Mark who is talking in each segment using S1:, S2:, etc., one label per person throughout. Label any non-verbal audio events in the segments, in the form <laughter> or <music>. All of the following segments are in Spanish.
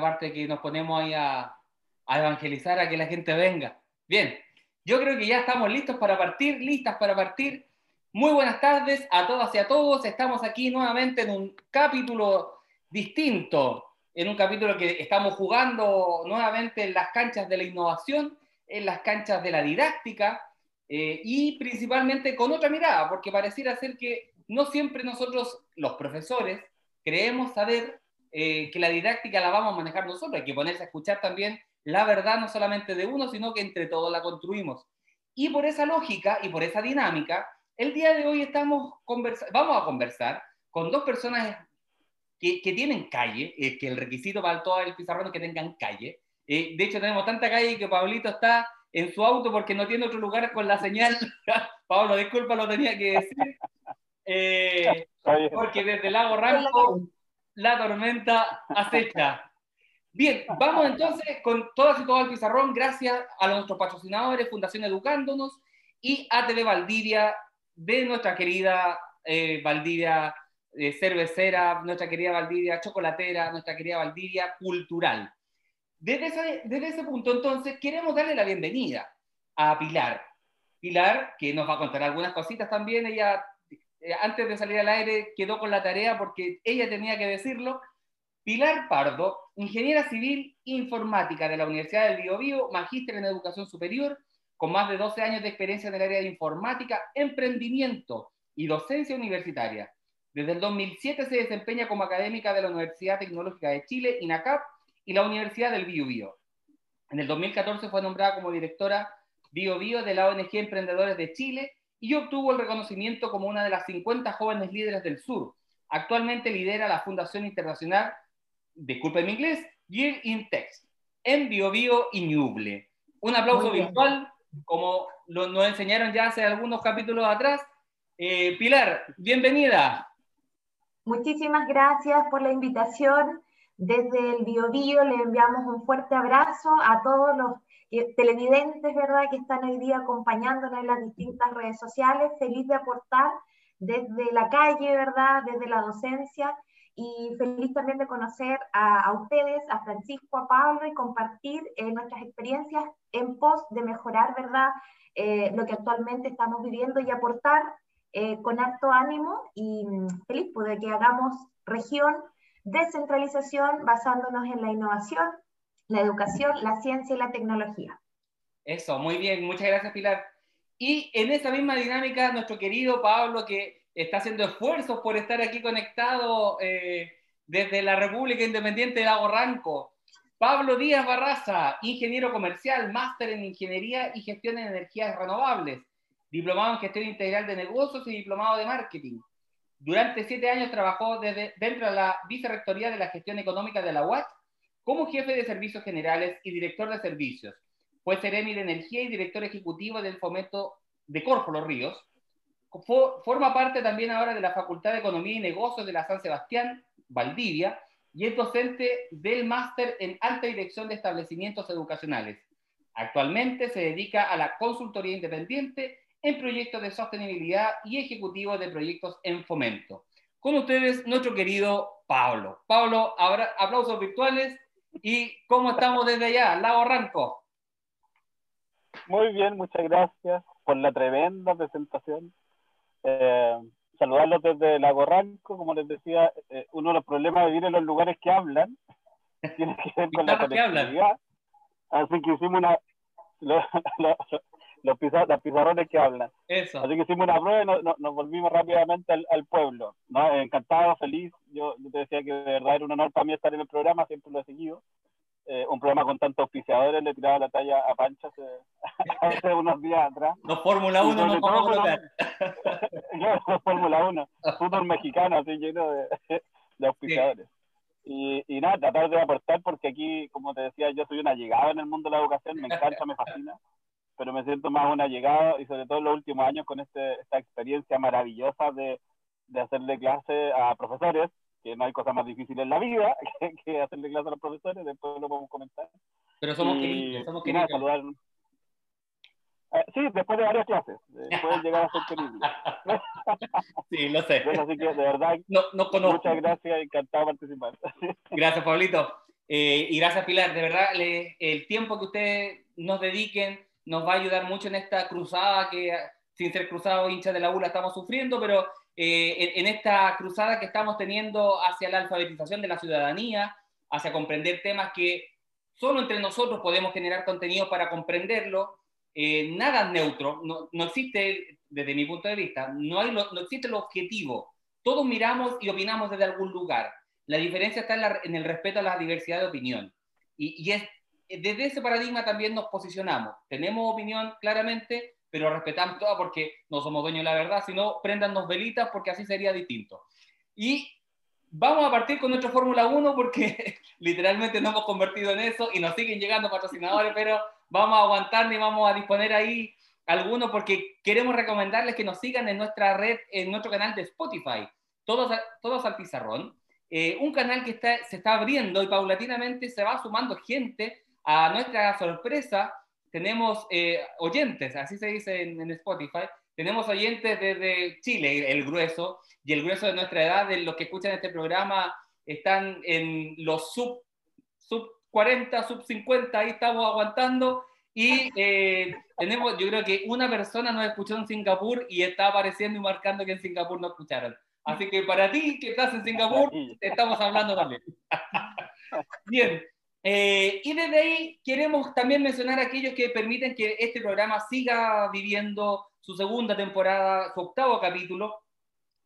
S1: parte que nos ponemos ahí a, a evangelizar, a que la gente venga. Bien, yo creo que ya estamos listos para partir, listas para partir. Muy buenas tardes a todas y a todos. Estamos aquí nuevamente en un capítulo distinto, en un capítulo que estamos jugando nuevamente en las canchas de la innovación, en las canchas de la didáctica eh, y principalmente con otra mirada, porque pareciera ser que no siempre nosotros, los profesores, creemos saber eh, que la didáctica la vamos a manejar nosotros, hay que ponerse a escuchar también la verdad no solamente de uno, sino que entre todos la construimos. Y por esa lógica y por esa dinámica, el día de hoy estamos vamos a conversar con dos personas que, que tienen calle, eh, que el requisito para todo el pizarrón es que tengan calle. Eh, de hecho, tenemos tanta calle que Pablito está en su auto porque no tiene otro lugar con la señal. <laughs> Pablo, disculpa, lo tenía que decir. Eh, porque desde el Lago Ranco la tormenta acecha. Bien, vamos entonces con todas y todo el pizarrón, gracias a nuestros patrocinadores, Fundación Educándonos y ATV Valdivia, de nuestra querida eh, Valdivia eh, cervecera, nuestra querida Valdivia chocolatera, nuestra querida Valdivia cultural. Desde ese, desde ese punto entonces queremos darle la bienvenida a Pilar. Pilar, que nos va a contar algunas cositas también, ella eh, antes de salir al aire quedó con la tarea porque ella tenía que decirlo, Pilar Pardo, ingeniera civil informática de la Universidad del Biobío, magíster en educación superior, con más de 12 años de experiencia en el área de informática, emprendimiento y docencia universitaria. Desde el 2007 se desempeña como académica de la Universidad Tecnológica de Chile, INACAP, y la Universidad del Biobío. En el 2014 fue nombrada como directora Biobío de la ONG Emprendedores de Chile y obtuvo el reconocimiento como una de las 50 jóvenes líderes del sur. Actualmente lidera la Fundación Internacional disculpen mi inglés, Year in Text, en BioBio y Ñuble. Un aplauso virtual, como lo, nos enseñaron ya hace algunos capítulos atrás. Eh, Pilar, bienvenida.
S2: Muchísimas gracias por la invitación. Desde el BioBio le enviamos un fuerte abrazo a todos los televidentes, ¿verdad?, que están hoy día acompañándonos en las distintas redes sociales. Feliz de aportar desde la calle, ¿verdad?, desde la docencia y feliz también de conocer a, ustedes, a Francisco, a Pablo y compartir eh, nuestras experiencias en pos de mejorar, ¿verdad?, eh, lo que actualmente estamos viviendo y aportar eh, con alto ánimo y mm, feliz pues, de que hagamos región, descentralización basándonos en la innovación, la educación, la ciencia y la tecnología.
S1: Eso, muy bien, muchas gracias Pilar. Y en esa misma dinámica, nuestro querido Pablo, que está haciendo esfuerzos por estar aquí conectado eh, desde la República Independiente de Lago Ranco. Pablo Díaz Barraza, ingeniero comercial, máster en ingeniería y gestión de energías renovables, diplomado en gestión integral de negocios y diplomado de marketing. Durante siete años trabajó dentro de la vicerrectoría de la gestión económica de la UAT como jefe de servicios generales y director de servicios. Fue Ceremi de Energía y director ejecutivo del fomento de Corfo Los Ríos, forma parte también ahora de la Facultad de Economía y Negocios de la San Sebastián, Valdivia, y es docente del máster en alta dirección de establecimientos educacionales. Actualmente se dedica a la consultoría independiente en proyectos de sostenibilidad y ejecutivo de proyectos en fomento. Con ustedes, nuestro querido Pablo. Pablo, aplausos virtuales. ¿Y cómo estamos desde allá, Lago Ranco?
S3: Muy bien, muchas gracias por la tremenda presentación. Eh, saludarlos desde Lago Ranco, como les decía, eh, uno de los problemas de vivir en los lugares que hablan <laughs> tiene que ver con la conectividad. Así que hicimos una, <laughs> los, los, pizarrones que hablan. Eso. Así que hicimos una prueba y nos volvimos rápidamente al, pueblo. ¿no? Encantado, feliz. Yo, yo, te decía que de verdad era un honor para mí estar en el programa, siempre lo he seguido. Eh, un programa con tantos auspiciadores, le tiraba la talla a Pancha <laughs> hace, unos días atrás.
S1: No Fórmula 1, no podemos
S3: no, <laughs> Fórmula 1, <laughs> fútbol mexicano, así lleno de, de auspiciadores. Y, y, nada, tratar de aportar, porque aquí, como te decía, yo soy una llegada en el mundo de la educación, me encanta, me fascina, pero me siento más una llegada, y sobre todo en los últimos años con este, esta experiencia maravillosa de, de hacerle clase a profesores que no hay cosa más difícil en la vida <laughs> que, hacerle clase a los profesores, después lo podemos comentar.
S1: Pero somos queridos, somos queridos. saludar.
S3: Eh, sí, después de varias clases, <laughs> pueden llegar a ser queridos. <laughs>
S1: sí, lo sé.
S3: así que de verdad,
S1: no, no conozco.
S3: muchas gracias, encantado de participar.
S1: gracias, Pablito. Eh, y gracias Pilar, de verdad, el tiempo que ustedes nos dediquen nos va a ayudar mucho en esta cruzada que sin ser cruzado hinchas de la ULA estamos sufriendo, pero eh, en, esta cruzada que estamos teniendo hacia la alfabetización de la ciudadanía, hacia comprender temas que solo entre nosotros podemos generar contenido para comprenderlo, eh, nada neutro, no, no, existe, desde mi punto de vista, no, hay no existe el objetivo. Todos miramos y opinamos desde algún lugar. La diferencia está en, en el respeto a la diversidad de opinión. Y, y es, desde ese paradigma también nos posicionamos. Tenemos opinión claramente, pero respetamos todo porque no somos dueños de la verdad, sino préndannos velitas porque así sería distinto. Y vamos a partir con nuestra Fórmula 1 porque <laughs> literalmente nos hemos convertido en eso y nos siguen llegando patrocinadores, pero vamos a aguantar y vamos a disponer ahí algunos porque queremos recomendarles que nos sigan en nuestra red, en nuestro canal de Spotify, todos, todos al pizarrón. Eh, un canal que está, se está abriendo y paulatinamente se va sumando gente a nuestra sorpresa tenemos eh, oyentes, así se dice en, Spotify, tenemos oyentes desde Chile, el grueso, y el grueso de nuestra edad, de los que escuchan este programa, están en los sub, sub 40, sub 50, ahí estamos aguantando. Y eh, tenemos, yo creo que una persona nos escuchó en Singapur y está apareciendo y marcando que en Singapur no escucharon. Así que para ti que estás en Singapur, estamos hablando también. <laughs> Bien, eh, y desde ahí queremos también mencionar a aquellos que permiten que este programa siga viviendo su segunda temporada, su octavo capítulo,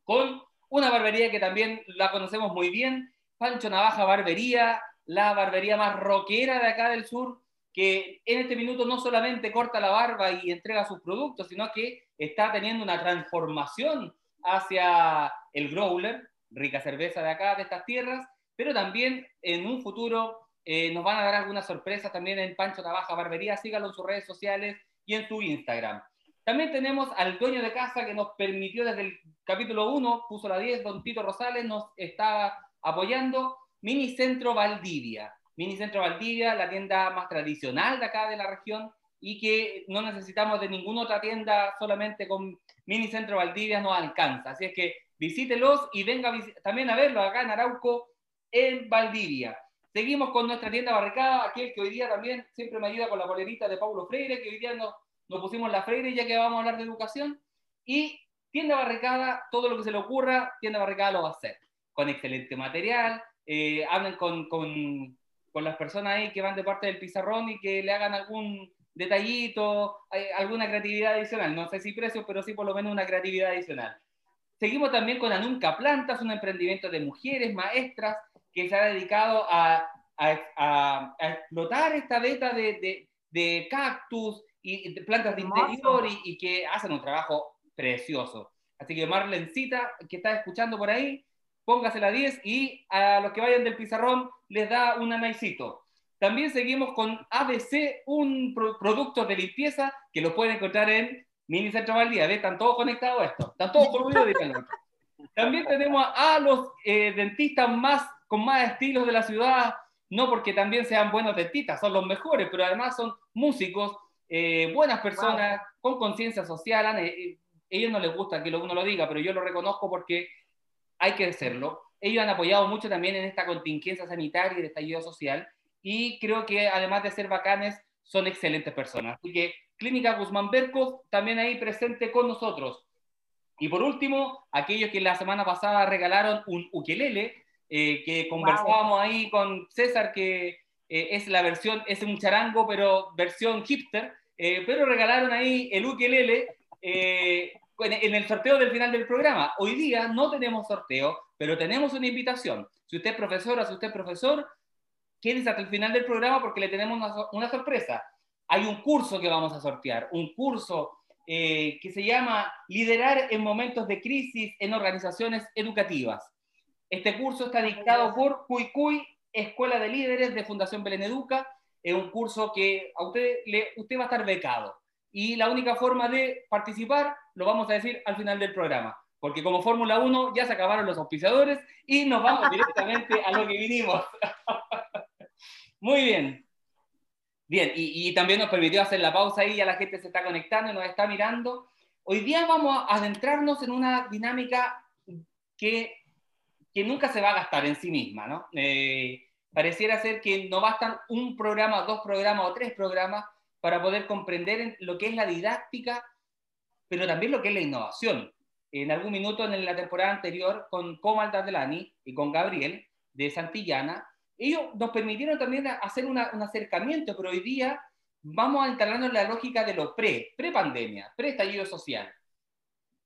S1: con una barbería que también la conocemos muy bien, Pancho Navaja Barbería, la barbería más rockera de acá del sur, que en este minuto no solamente corta la barba y entrega sus productos, sino que está teniendo una transformación hacia el growler, rica cerveza de acá, de estas tierras, pero también en un futuro eh, nos van a dar algunas sorpresas también en Pancho Navaja Barbería. Síganlo en sus redes sociales y en su Instagram. También tenemos al dueño de casa que nos permitió desde el capítulo 1, puso la 10, don Tito Rosales, nos está apoyando. Mini Centro Valdivia. Mini Centro Valdivia, la tienda más tradicional de acá de la región y que no necesitamos de ninguna otra tienda, solamente con Mini Centro Valdivia nos alcanza. Así es que visítelos y venga también a verlo acá en Arauco, en Valdivia. Seguimos con nuestra tienda barricada, aquel que hoy día también siempre me ayuda con la polerita de Paulo Freire, que hoy día nos, pusimos la Freire ya que vamos a hablar de educación. Y tienda barricada, todo lo que se le ocurra, tienda barricada lo va a hacer. Con excelente material, eh, hablen con, con, con, las personas ahí que van de parte del pizarrón y que le hagan algún detallito, eh, alguna creatividad adicional. No sé si precios, pero sí por lo menos una creatividad adicional. Seguimos también con Anunca Plantas, un emprendimiento de mujeres, maestras, que se ha dedicado a, a, a, explotar esta beta de, de, de cactus y de plantas de interior y, y, que hacen un trabajo precioso. Así que Marlencita, que está escuchando por ahí, póngase la 10 y a los que vayan del pizarrón les da un anaicito. También seguimos con ABC, un producto de limpieza que lo pueden encontrar en Mini Centro Valdía. Están todos conectados a esto. Están todos por También tenemos a los eh, dentistas más con más estilos de la ciudad, no porque también sean buenos dentistas, son los mejores, pero además son músicos, eh, buenas personas, con conciencia social. Eh, ellos no les gusta que uno lo diga, pero yo lo reconozco porque hay que hacerlo. Ellos han apoyado mucho también en esta contingencia sanitaria y de estallido social, y creo que además de ser bacanes, son excelentes personas. Así que Clínica Guzmán Bercos también ahí presente con nosotros. Y por último, aquellos que la semana pasada regalaron un ukelele, eh, que conversábamos ahí con César, que eh, es la versión, es un charango, pero versión hipster, eh, pero regalaron ahí el ukelele en el sorteo del final del programa. Hoy día no tenemos sorteo, pero tenemos una invitación. Si usted es profesora, si usted es profesor, quédese hasta el final del programa porque le tenemos una, una sorpresa. Hay un curso que vamos a sortear, un curso que se llama Liderar en momentos de crisis en organizaciones educativas. Este curso está dictado por Cuicuy, Escuela de Líderes de Fundación Belén Educa. Es un curso que a usted, le, usted va a estar becado. Y la única forma de participar lo vamos a decir al final del programa. Porque como Fórmula 1 ya se acabaron los auspiciadores y nos vamos directamente a lo que vinimos. <laughs> Muy bien. Bien, y, y, también nos permitió hacer la pausa ahí, ya la gente se está conectando y nos está mirando. Hoy día vamos a adentrarnos en una dinámica que que nunca se va a gastar en sí misma, ¿no? Eh, Pareciera ser que no bastan un programa, dos programas o tres programas para poder comprender lo que es la didáctica, pero también lo que es la innovación. En algún minuto en la temporada anterior, con Comal Delani y con Gabriel de Santillana, ellos nos permitieron también hacer un acercamiento, pero hoy día vamos a instalarnos en la lógica de lo pre, pre-pandemia, pre-estallido social.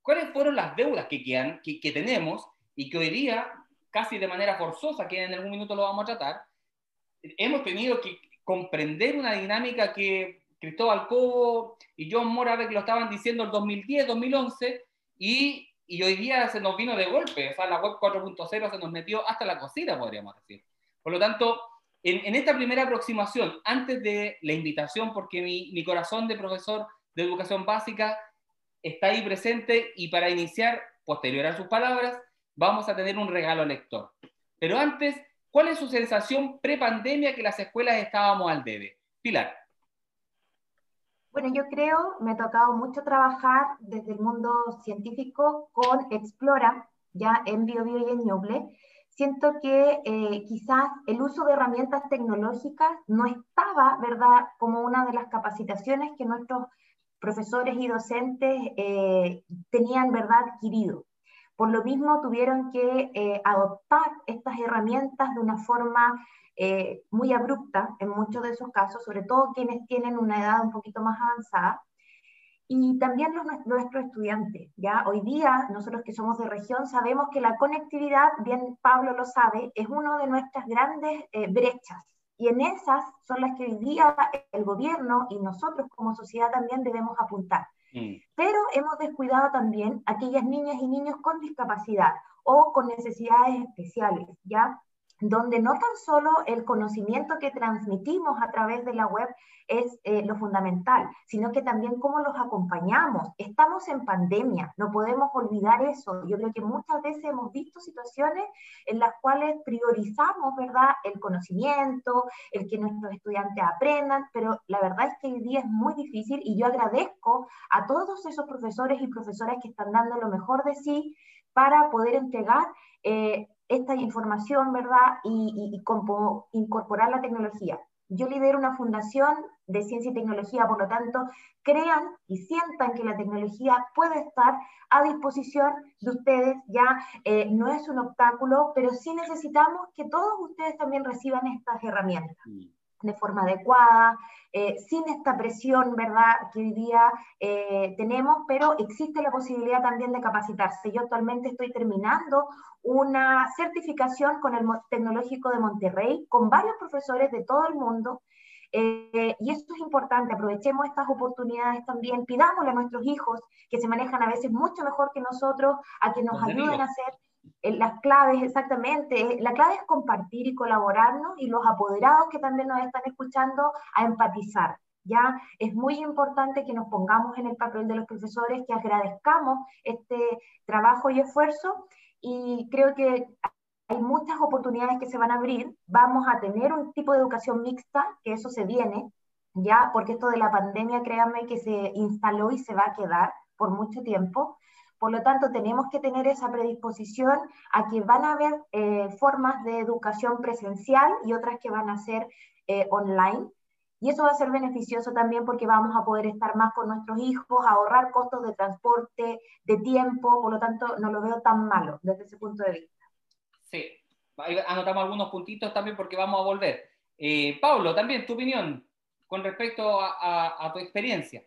S1: ¿Cuáles fueron las deudas que, quedan, que, que tenemos y que hoy día, casi de manera forzosa, que en algún minuto lo vamos a tratar, hemos tenido que comprender una dinámica que Cristóbal Cobo y John Moravec lo estaban diciendo en 2010, 2011, y, y, hoy día se nos vino de golpe. O sea, la web 4.0 se nos metió hasta la cocina, podríamos decir. Por lo tanto, en, en, esta primera aproximación, antes de la invitación, porque mi, mi corazón de profesor de educación básica está ahí presente y para iniciar, posterior a sus palabras, vamos a tener un regalo lector. Pero antes, ¿cuál es su sensación pre-pandemia que las escuelas estábamos al debe? Pilar.
S2: Bueno, yo creo, me ha tocado mucho trabajar desde el mundo científico con Explora, ya en BioBio y en Ñuble, siento que eh, quizás el uso de herramientas tecnológicas no estaba, ¿verdad?, como una de las capacitaciones que nuestros profesores y docentes eh, tenían, ¿verdad?, adquirido. Por lo mismo tuvieron que eh, adoptar estas herramientas de una forma muy abrupta en muchos de esos casos, sobre todo quienes tienen una edad un poquito más avanzada, y también los, nuestros estudiantes. Ya hoy día, nosotros que somos de región, sabemos que la conectividad, bien Pablo lo sabe, es una de nuestras grandes eh, brechas. Y en esas son las que hoy día el gobierno y nosotros como sociedad también debemos apuntar. Mm. Pero hemos descuidado también aquellas niñas y niños con discapacidad o con necesidades especiales, ¿ya? Donde no tan solo el conocimiento que transmitimos a través de la web es eh, lo fundamental, sino que también cómo los acompañamos. Estamos en pandemia, no podemos olvidar eso. Yo creo que muchas veces hemos visto situaciones en las cuales priorizamos, ¿verdad?, el conocimiento, el que nuestros estudiantes aprendan, pero la verdad es que hoy día es muy difícil y yo agradezco a todos esos profesores y profesoras que están dando lo mejor de sí para poder entregar eh, esta información, ¿verdad? Y, incorporar la tecnología. Yo lidero una fundación de ciencia y tecnología, por lo tanto, crean y sientan que la tecnología puede estar a disposición de ustedes, ya eh, no es un obstáculo, pero sí necesitamos que todos ustedes también reciban estas herramientas de forma adecuada, eh, sin esta presión, ¿verdad?, que hoy día eh, tenemos, pero existe la posibilidad también de capacitarse. Yo actualmente estoy terminando una certificación con el Tecnológico de Monterrey, con varios profesores de todo el mundo, eh, y esto es importante, aprovechemos estas oportunidades también, pidámosle a nuestros hijos que se manejan a veces mucho mejor que nosotros, a que nos ayuden a hacer las claves exactamente, la clave es compartir y colaborarnos y los apoderados que también nos están escuchando a empatizar. Ya es muy importante que nos pongamos en el papel de los profesores, que agradezcamos este trabajo y esfuerzo y creo que hay muchas oportunidades que se van a abrir. Vamos a tener un tipo de educación mixta, que eso se viene, ya, porque esto de la pandemia, créanme que se instaló y se va a quedar por mucho tiempo. Por lo tanto, tenemos que tener esa predisposición a que van a haber eh, formas de educación presencial y otras que van a ser eh, online. Y eso va a ser beneficioso también porque vamos a poder estar más con nuestros hijos, ahorrar costos de transporte, de tiempo, por lo tanto no lo veo tan malo desde ese punto de vista.
S1: Sí, anotamos algunos puntitos también porque vamos a volver. Eh, Pablo, también tu opinión con respecto a, tu experiencia.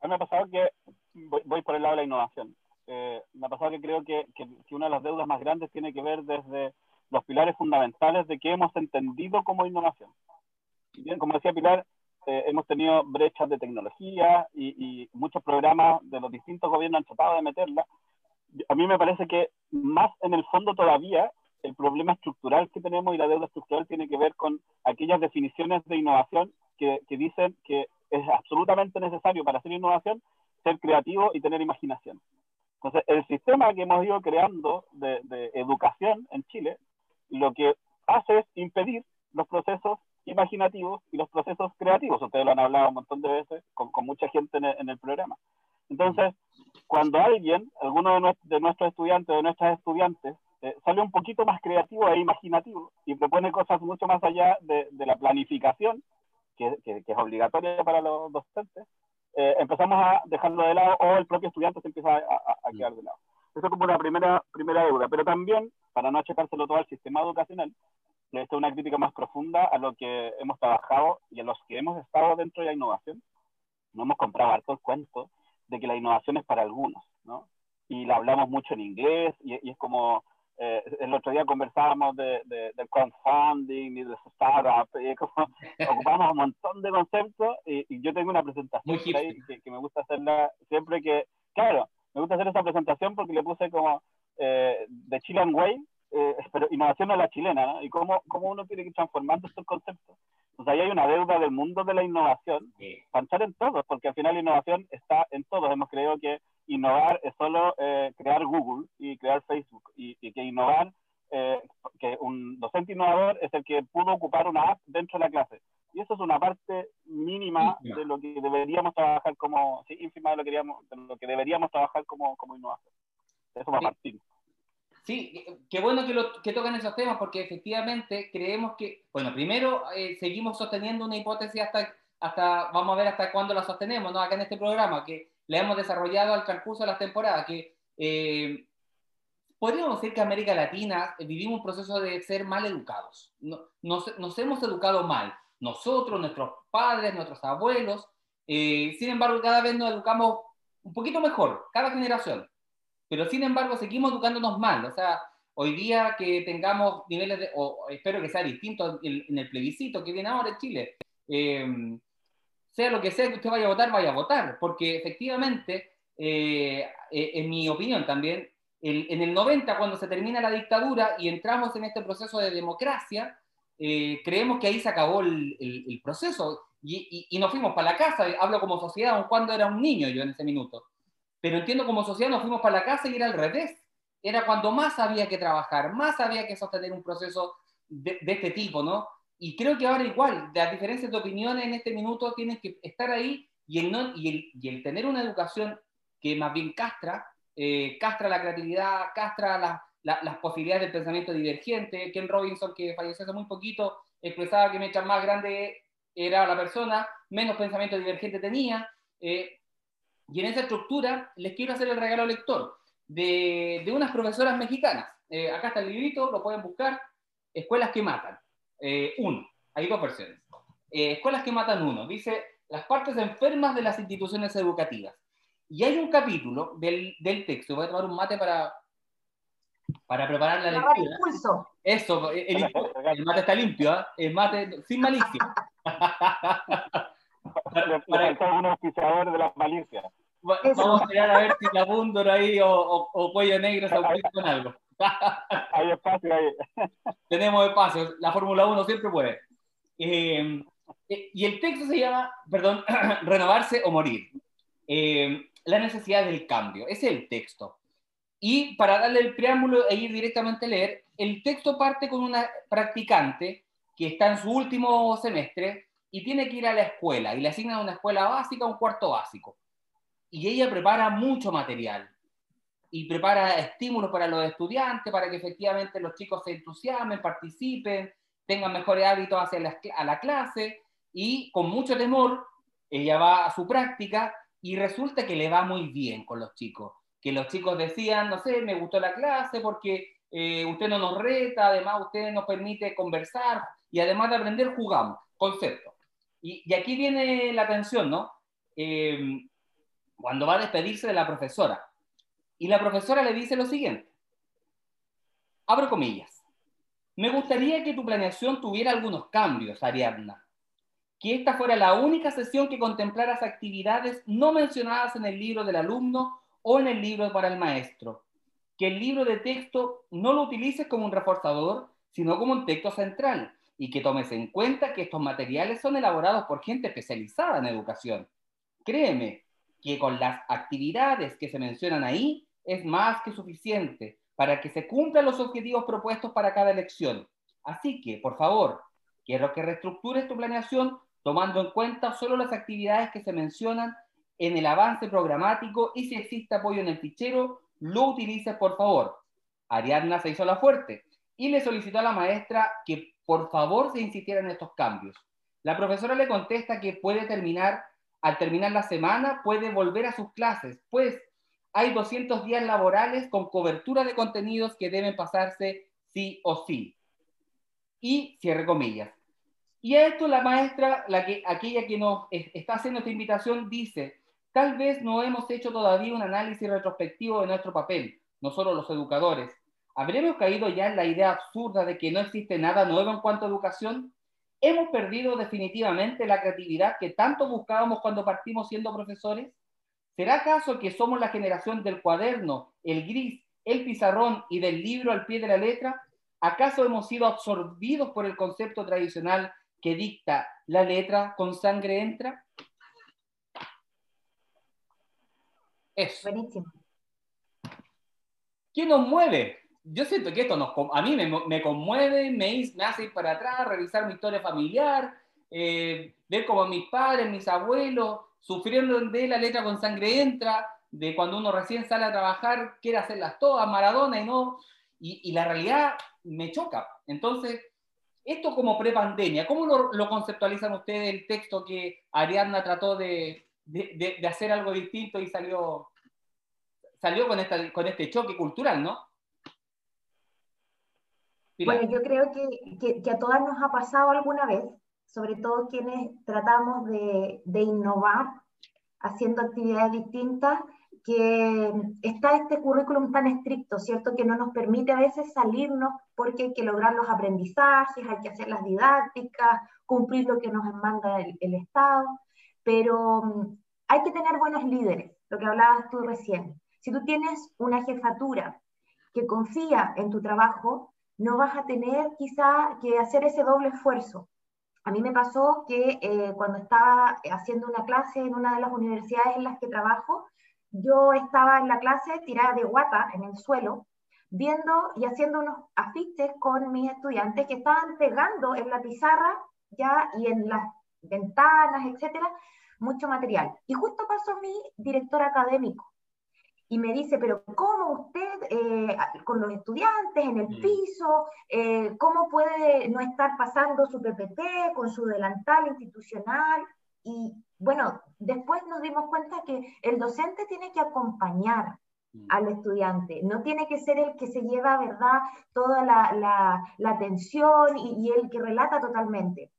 S3: A mí me ha pasado que voy, por el lado de la innovación. Eh, me ha pasado que creo que, que, una de las deudas más grandes tiene que ver desde los pilares fundamentales de qué hemos entendido como innovación. Bien, como decía Pilar, eh, hemos tenido brechas de tecnología y, y, muchos programas de los distintos gobiernos han tratado de meterla. A mí me parece que más en el fondo todavía el problema estructural que tenemos y la deuda estructural tiene que ver con aquellas definiciones de innovación que, que dicen que es absolutamente necesario para hacer innovación ser creativo y tener imaginación. Entonces, el sistema que hemos ido creando de, educación en Chile, lo que hace es impedir los procesos imaginativos y los procesos creativos. Ustedes lo han hablado un montón de veces con, mucha gente en el, programa. Entonces, cuando alguien, alguno de, nuestros, estudiantes de nuestras estudiantes, eh, sale un poquito más creativo e imaginativo y propone cosas mucho más allá de, la planificación, que, es obligatoria para los docentes, eh, empezamos a dejarlo de lado o el propio estudiante se empieza a, quedar de lado. Eso es como una primera, primera deuda, pero también, para no achacárselo todo al sistema educacional, esta es una crítica más profunda a lo que hemos trabajado y a los que hemos estado dentro de la innovación. No hemos comprado harto el cuento de que la innovación es para algunos, ¿no? Y la hablamos mucho en inglés y, y es como eh, el otro día conversábamos de, del crowdfunding y de startup, y como, <laughs> ocupamos un montón de conceptos y, yo tengo una presentación ahí que, me gusta hacerla siempre que, claro, me gusta hacer esa presentación porque le puse como eh, de Chilean Way, eh, pero innovación a la chilena, ¿no? Y cómo, cómo uno tiene que ir transformando estos conceptos. Entonces ahí hay una deuda del mundo de la innovación, panchar en todos, porque al final la innovación está en todos. Hemos creído que innovar es solo eh, crear Google y crear Facebook, y, que innovar, eh, que un docente innovador es el que pudo ocupar una app dentro de la clase. Y eso es una parte mínima de lo que deberíamos trabajar como, sí, ínfima de lo que, deberíamos, de lo que deberíamos trabajar como, como innovación. Eso va a partir.
S1: Sí, qué bueno que, lo, que tocan esos temas porque efectivamente creemos que, bueno, primero eh, seguimos sosteniendo una hipótesis hasta, hasta, vamos a ver hasta cuándo la sostenemos, ¿no? Acá en este programa, que le hemos desarrollado al transcurso de las temporadas, que eh, podríamos decir que América Latina vivimos un proceso de ser mal educados. nos, nos, hemos educado mal, nosotros, nuestros padres, nuestros abuelos, eh, sin embargo, cada vez nos educamos un poquito mejor, cada generación pero sin embargo seguimos educándonos mal. O sea, hoy día que tengamos niveles de, o espero que sea distinto en, el plebiscito que viene ahora en Chile, eh, sea lo que sea que usted vaya a votar, vaya a votar, porque efectivamente, eh, eh, en mi opinión también, en el 90, cuando se termina la dictadura y entramos en este proceso de democracia, creemos que ahí se acabó el, el, proceso y, y, y, nos fuimos para la casa, hablo como sociedad, aun cuando era un niño yo en ese minuto. Pero entiendo como sociedad nos fuimos para la casa y era al revés. Era cuando más había que trabajar, más había que sostener un proceso de, este tipo, ¿no? Y creo que ahora igual, las diferencias de opiniones en este minuto tienen que estar ahí y el, tener una educación que más bien castra, eh, castra la creatividad, castra las posibilidades del pensamiento divergente. Ken Robinson, que falleció hace muy poquito, expresaba que mientras más grande era la persona, menos pensamiento divergente tenía. Eh, y en esa estructura les quiero hacer el regalo lector de, de unas profesoras mexicanas. Eh, acá está el librito, lo pueden buscar. Escuelas que matan. Eh, uno. Hay dos versiones. Eh, escuelas que matan uno. Dice las partes enfermas de las instituciones educativas. Y hay un capítulo del, del texto. Voy a tomar un mate para, para preparar la lectura. Eso, el, el, mate está limpio, ¿eh? el mate sin malicia. <laughs>
S3: para, para, de las malicias.
S1: Vamos a mirar a ver si la Bundor ahí o, o, Cuello Negro se con algo.
S3: Hay espacio ahí. <laughs>
S1: Tenemos espacio. La Fórmula 1 siempre puede. Eh, eh, y el texto se llama, perdón, <clears throat> Renovarse o Morir. Eh, la necesidad del cambio. Ese es el texto. Y para darle el preámbulo e ir directamente a leer, el texto parte con una practicante que está en su último semestre y tiene que ir a la escuela y le asignan una escuela básica, un cuarto básico. Y ella prepara mucho material y prepara estímulos para los estudiantes para que efectivamente los chicos se entusiasmen, participen, tengan mejores hábitos hacia la, clase y con mucho temor ella va a su práctica y resulta que le va muy bien con los chicos. Que los chicos decían, no sé, me gustó la clase porque eh, usted no nos reta, además usted nos permite conversar y además de aprender jugamos, concepto. Y, aquí viene la atención, ¿no? Eh, cuando va a despedirse de la profesora. Y la profesora le dice lo siguiente. Abro comillas. Me gustaría que tu planeación tuviera algunos cambios, Ariadna. Que esta fuera la única sesión que contemplaras actividades no mencionadas en el libro del alumno o en el libro para el maestro. Que el libro de texto no lo utilices como un reforzador, sino como un texto central y que tomes en cuenta que estos materiales son elaborados por gente especializada en educación. Créeme que con las actividades que se mencionan ahí es más que suficiente para que se cumplan los objetivos propuestos para cada lección. Así que, por favor, quiero que reestructures tu planeación tomando en cuenta solo las actividades que se mencionan en el avance programático y si existe apoyo en el fichero, lo utilices, por favor. Ariadna se hizo la fuerte y le solicitó a la maestra que por favor se insistiera en estos cambios. La profesora le contesta que puede terminar, al terminar la semana, puede volver a sus clases, pues hay 200 días laborales con cobertura de contenidos que deben pasarse sí o sí. Y cierre comillas. Y a esto la maestra, la que, aquella que nos está haciendo esta invitación, dice, tal vez no hemos hecho todavía un análisis retrospectivo de nuestro papel, no solo los educadores. ¿Habremos caído ya en la idea absurda de que no existe nada nuevo en cuanto a educación? ¿Hemos perdido definitivamente la creatividad que tanto buscábamos cuando partimos siendo profesores? ¿Será acaso que somos la generación del cuaderno, el gris, el pizarrón y del libro al pie de la letra? ¿Acaso hemos sido absorbidos por el concepto tradicional que dicta la letra con sangre entra?
S2: Eso. Buenísimo.
S1: ¿Quién nos mueve? Yo siento que esto nos, a mí me, conmueve, me, me, hace ir para atrás, revisar mi historia familiar, eh, ver cómo mis padres, mis abuelos, sufriendo de la letra con sangre entra, de cuando uno recién sale a trabajar, quiere hacerlas todas, Maradona y no, y, la realidad me choca. Entonces, esto como prepandemia, ¿cómo lo, conceptualizan ustedes el texto que Ariadna trató de, de, hacer algo distinto y salió, salió con, esta, con este choque cultural, ¿no?
S2: Bueno, yo creo que, que, a todas nos ha pasado alguna vez, sobre todo quienes tratamos de, innovar haciendo actividades distintas que está este currículum tan estricto, ¿cierto? Que no nos permite a veces salirnos porque hay que lograr los aprendizajes, hay que hacer las didácticas, cumplir lo que nos manda el, el Estado, pero mm, hay que tener buenos líderes, lo que hablabas tú recién. Si tú tienes una jefatura que confía en tu trabajo, no vas a tener quizá que hacer ese doble esfuerzo. A mí me pasó que eh, cuando estaba haciendo una clase en una de las universidades en las que trabajo, yo estaba en la clase tirada de guata en el suelo, viendo y haciendo unos afiches con mis estudiantes que estaban pegando en la pizarra ya y en las ventanas, etcétera, mucho material. Y justo pasó mi director académico y me dice, pero ¿cómo usted eh, con los estudiantes en el mm. piso, eh, cómo puede no estar pasando su PPT con su delantal institucional? Y bueno, después nos dimos cuenta que el docente tiene que acompañar mm. al estudiante, no tiene que ser el que se lleva, ¿verdad?, toda la, la, atención y, y, el que relata totalmente.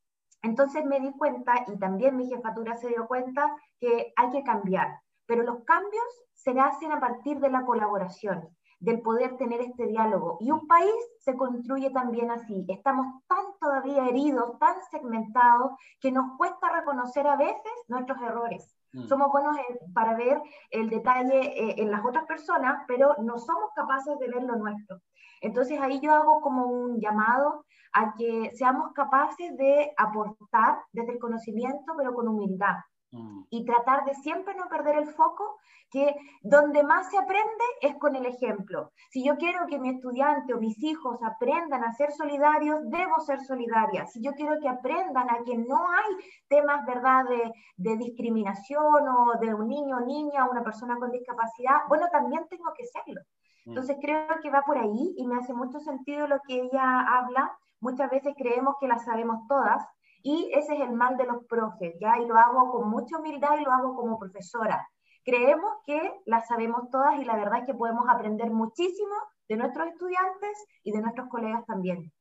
S2: Entonces me di cuenta, y también mi jefatura se dio cuenta, que hay que cambiar, pero los cambios se hacen a partir de la colaboración del poder tener este diálogo. Y un país se construye también así. Estamos tan todavía heridos, tan segmentados, que nos cuesta reconocer a veces nuestros errores. Mm. Somos buenos para ver el detalle eh, en las otras personas, pero no somos capaces de ver lo nuestro. Entonces ahí yo hago como un llamado a que seamos capaces de aportar desde el conocimiento, pero con humildad. Mm. Y tratar de siempre no perder el foco que donde más se aprende es con el ejemplo. Si yo quiero que mi estudiante o mis hijos aprendan a ser solidarios, debo ser solidaria. Si yo quiero que aprendan a que no hay temas, ¿verdad?, de, de discriminación o de un niño o niña o una persona con discapacidad, bueno, también tengo que serlo. Mm. Entonces creo que va por ahí y me hace mucho sentido lo que ella habla. Muchas veces creemos que las sabemos todas y ese es el mal de los profes, ¿ya? Y lo hago con mucha humildad y lo hago como profesora Creemos que las sabemos todas y la verdad es que podemos aprender muchísimo de nuestros estudiantes y de nuestros colegas también.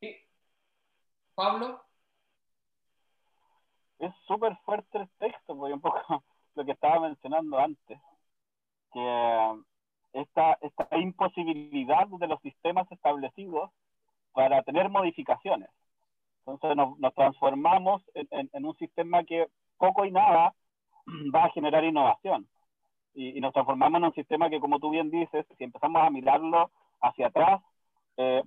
S1: Sí. Pablo.
S3: Es súper fuerte el texto, porque un poco <laughs> lo que estaba mencionando antes, que eh, esta, esta imposibilidad de los sistemas establecidos para tener modificaciones. Entonces nos, nos transformamos en, en, un sistema que poco y nada <clears throat> va a generar innovación. Y, nos transformamos en un sistema que, como tú bien dices, si empezamos a mirarlo hacia atrás, eh,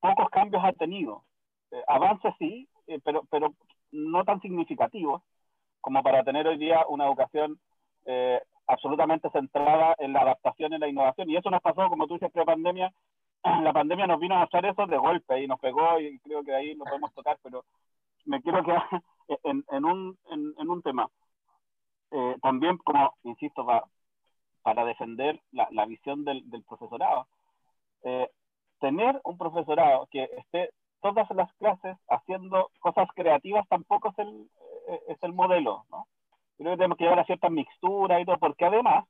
S3: pocos cambios ha tenido. Eh, avances sí, eh, pero, pero no tan significativos como para tener hoy día una educación absolutamente centrada en la adaptación y la innovación. Y eso nos pasó, como tú dices, pre-pandemia. La pandemia nos vino a mostrar eso de golpe y nos pegó y creo que ahí lo podemos tocar, pero me quiero quedar <laughs> en, en, un, en un tema. Eh, también, como insisto, para, para defender la, la visión del, del, profesorado, eh, tener un profesorado que esté todas las clases haciendo cosas creativas tampoco es el, eh, es el modelo, ¿no? Creo que tenemos que llevar a cierta mixtura y todo, porque además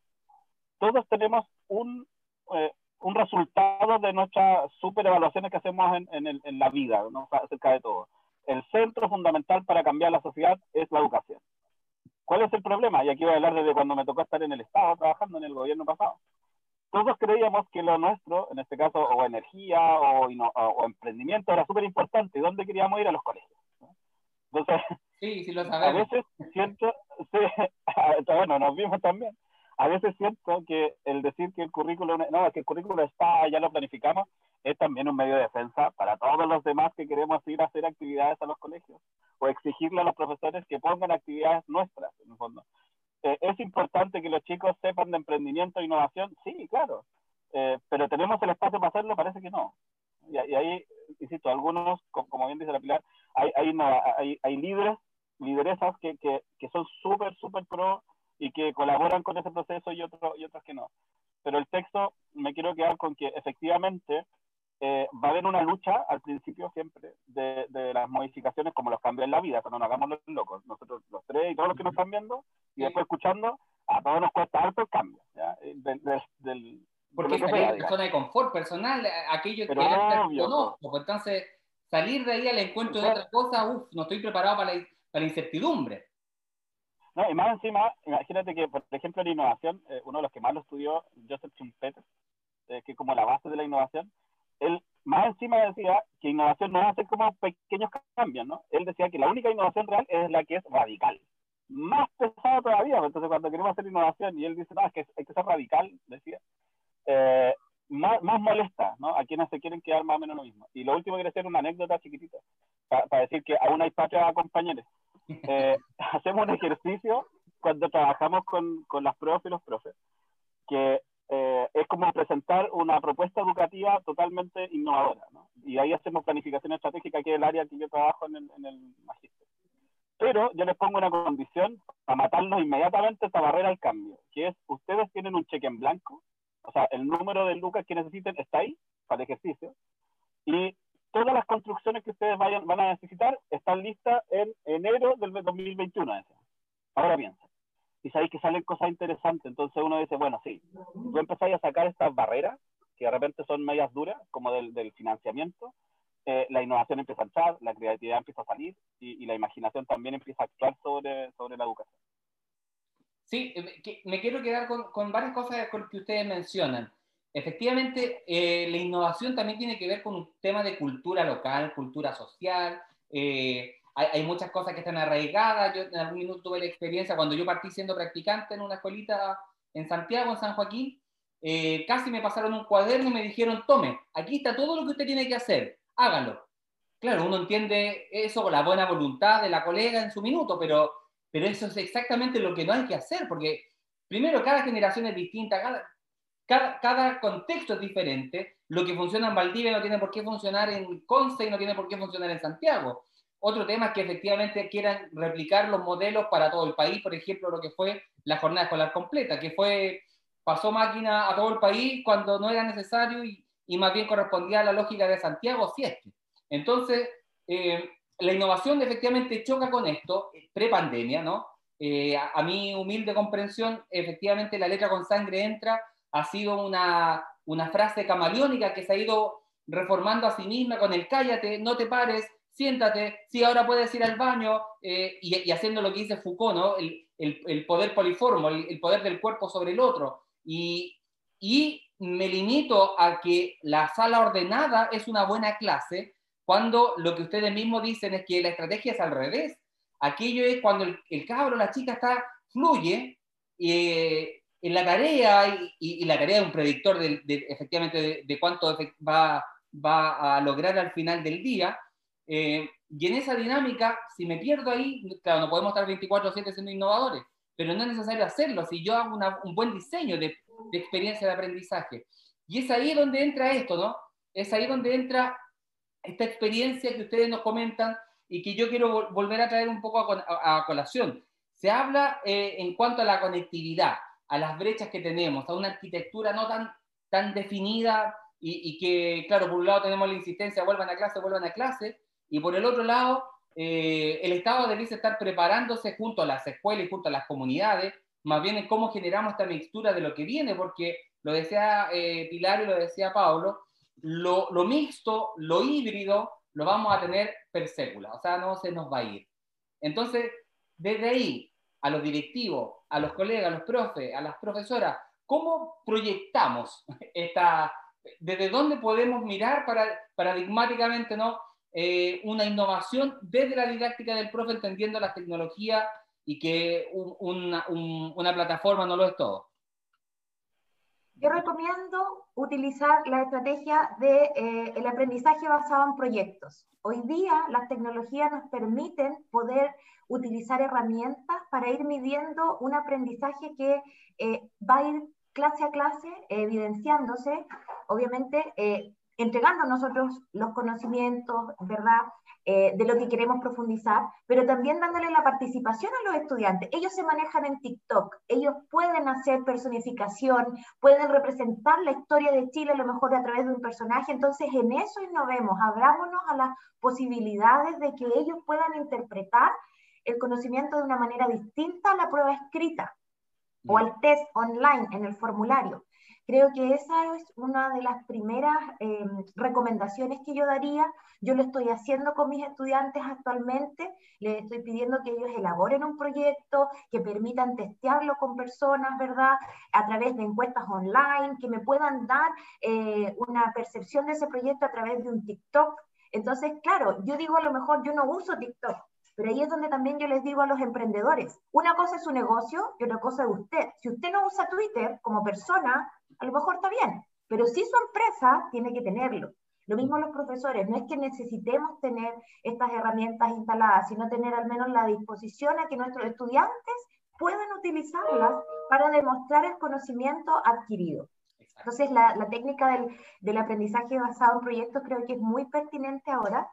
S3: todos tenemos un, eh, un resultado de nuestras super evaluaciones que hacemos en, en, en la vida, ¿no? acerca de todo. El centro fundamental para cambiar la sociedad es la educación. ¿Cuál es el problema? Y aquí voy a hablar desde cuando me tocó estar en el Estado trabajando en el gobierno pasado todos creíamos que lo nuestro, en este caso, o energía o, o, emprendimiento, era súper importante. ¿Dónde queríamos ir? A los colegios.
S1: Entonces, sí, sí lo sabemos.
S3: a veces siento, <laughs> sí, <laughs> bueno, nos vimos también. A veces siento que el decir que el currículo, no, que el currículo está, ya lo planificamos, es también un medio de defensa para todos los demás que queremos ir a hacer actividades a los colegios o exigirle a los profesores que pongan actividades nuestras, en el fondo. Eh, ¿Es importante que los chicos sepan de emprendimiento e innovación? Sí, claro. Eh, pero ¿tenemos el espacio para hacerlo? Parece que no. Y, ahí, insisto, algunos, como, bien dice la Pilar, hay, hay, hay, líderes, lideresas que, que, que son súper, súper pro y que colaboran con ese proceso y, otro, y otros que no. Pero el texto me quiero quedar con que efectivamente eh, va a haber una lucha al principio siempre de, de, las modificaciones como los cambios en la vida, cuando nos hagamos los locos, nosotros los tres y todos los que nos están viendo y después escuchando, a todos nos cuesta harto el cambio. ¿ya? Eh, del,
S1: del, Porque salir de zona de confort personal, eh, aquello que no, pues entonces salir de ahí al encuentro de otra cosa, uff, no estoy preparado para la, para la incertidumbre.
S3: No, y más encima, imagínate que, por ejemplo, en innovación, uno de los que más lo estudió, Joseph Schumpeter, que es como la base de la innovación, él más encima decía que innovación no hace como pequeños cambios, ¿no? Él decía que la única innovación real es la que es radical. Más pesado todavía, pues, entonces cuando queremos hacer innovación y él dice, no, es que hay que ser radical, decía, eh, más, más, molesta, ¿no? A quienes se quieren quedar más o menos lo mismo. Y lo último quiero hacer una anécdota chiquitita, para decir que aún hay patria compañeros. Eh, <laughs> hacemos un ejercicio cuando trabajamos con, con las profes y los profes, que eh, es como presentar una propuesta educativa totalmente innovadora. ¿no? Y ahí hacemos planificación estratégica, que es el área que yo trabajo en el, en el magíster. Pero yo les pongo una condición para matarnos inmediatamente esta barrera al cambio, que es, ustedes tienen un cheque en blanco, o sea, el número de lucas que necesiten está ahí para el ejercicio, y todas las construcciones que ustedes vayan, van a necesitar están listas en enero del 2021. Ahora piensa y sabéis que salen cosas interesantes. Entonces uno dice, bueno, sí, tú empezáis a sacar estas barreras, que de repente son medias duras, como del, financiamiento, eh, la innovación empieza a entrar, la creatividad empieza a salir y, y, la imaginación también empieza a actuar sobre, sobre la educación.
S1: Sí, eh, me quiero quedar con, con varias cosas que ustedes mencionan. Efectivamente, eh, la innovación también tiene que ver con un tema de cultura local, cultura social. Eh, hay, muchas cosas que están arraigadas. Yo en algún minuto tuve la experiencia, cuando yo partí siendo practicante en una escuelita en Santiago, en San Joaquín, eh, casi me pasaron un cuaderno y me dijeron, tome, aquí está todo lo que usted tiene que hacer, hágalo. Claro, uno entiende eso con la buena voluntad de la colega en su minuto, pero, pero eso es exactamente lo que no hay que hacer, porque primero cada generación es distinta, cada, cada, contexto es diferente. Lo que funciona en Valdivia no tiene por qué funcionar en Conce y no tiene por qué funcionar en Santiago. Otro tema es que efectivamente quieran replicar los modelos para todo el país, por ejemplo, lo que fue la jornada escolar completa, que fue, pasó máquina a todo el país cuando no era necesario y, más bien correspondía a la lógica de Santiago, si es Entonces, eh, la innovación efectivamente choca con esto, eh, pre-pandemia, ¿no? Eh, a, mi humilde comprensión, efectivamente la letra con sangre entra, ha sido una, una frase camaleónica que se ha ido reformando a sí misma con el cállate, no te pares, siéntate, sí, ahora puedes ir al baño, eh, y, haciendo lo que dice Foucault, ¿no? el, el, el poder poliformo, el, el, poder del cuerpo sobre el otro. Y, y me limito a que la sala ordenada es una buena clase, cuando lo que ustedes mismos dicen es que la estrategia es al revés. Aquello es cuando el, el cabro, la chica está, fluye eh, en la tarea y, y, la tarea es un predictor de, de efectivamente de, de cuánto va, va a lograr al final del día, eh, y en esa dinámica, si me pierdo ahí, claro, no podemos estar 24/7 siendo innovadores, pero no es necesario hacerlo si yo hago una, un buen diseño de, de, experiencia de aprendizaje. Y es ahí donde entra esto, ¿no? Es ahí donde entra esta experiencia que ustedes nos comentan y que yo quiero volver a traer un poco a, a, a colación. Se habla eh, en cuanto a la conectividad, a las brechas que tenemos, a una arquitectura no tan, tan definida y, que, claro, por un lado tenemos la insistencia, vuelvan a clase, vuelvan a clase, y por el otro lado, eh, el Estado debiese estar preparándose junto a las escuelas y junto a las comunidades, más bien en cómo generamos esta mixtura de lo que viene, porque lo decía eh, Pilar y lo decía Pablo, lo, lo, mixto, lo híbrido, lo vamos a tener per sécula, o sea, no se nos va a ir. Entonces, desde ahí, a los directivos, a los colegas, a los profes, a las profesoras, ¿cómo proyectamos <laughs> esta, desde dónde podemos mirar para, paradigmáticamente ¿no? Eh, una innovación desde la didáctica del profe, entendiendo la tecnología y que una, una plataforma no lo es todo?
S2: Yo recomiendo utilizar la estrategia del de, eh, aprendizaje basado en proyectos. Hoy día las tecnologías nos permiten poder utilizar herramientas para ir midiendo un aprendizaje que eh, va a ir clase a clase evidenciándose, obviamente eh, entregando nosotros los conocimientos, ¿verdad? Eh, de lo que queremos profundizar, pero también dándole la participación a los estudiantes. Ellos se manejan en TikTok, ellos pueden hacer personificación, pueden representar la historia de Chile a lo mejor a través de un personaje, entonces en eso innovemos, abrámonos a las posibilidades de que ellos puedan interpretar el conocimiento de una manera distinta a la prueba escrita o al test online en el formulario. Creo que esa es una de las primeras eh, recomendaciones que yo daría. Yo lo estoy haciendo con mis estudiantes actualmente. Les estoy pidiendo que ellos elaboren un proyecto, que permitan testearlo con personas, ¿verdad? A través de encuestas online, que me puedan dar eh, una percepción de ese proyecto a través de un TikTok. Entonces, claro, yo digo a lo mejor yo no uso TikTok, pero ahí es donde también yo les digo a los emprendedores, una cosa es su negocio y otra cosa es usted. Si usted no usa Twitter como persona, a lo mejor está bien, pero si su empresa tiene que tenerlo. Lo mismo los profesores, no es que necesitemos tener estas herramientas instaladas, sino tener al menos la disposición a que nuestros estudiantes puedan utilizarlas para demostrar el conocimiento adquirido. Entonces, la, técnica del, del, aprendizaje basado en proyectos creo que es muy pertinente ahora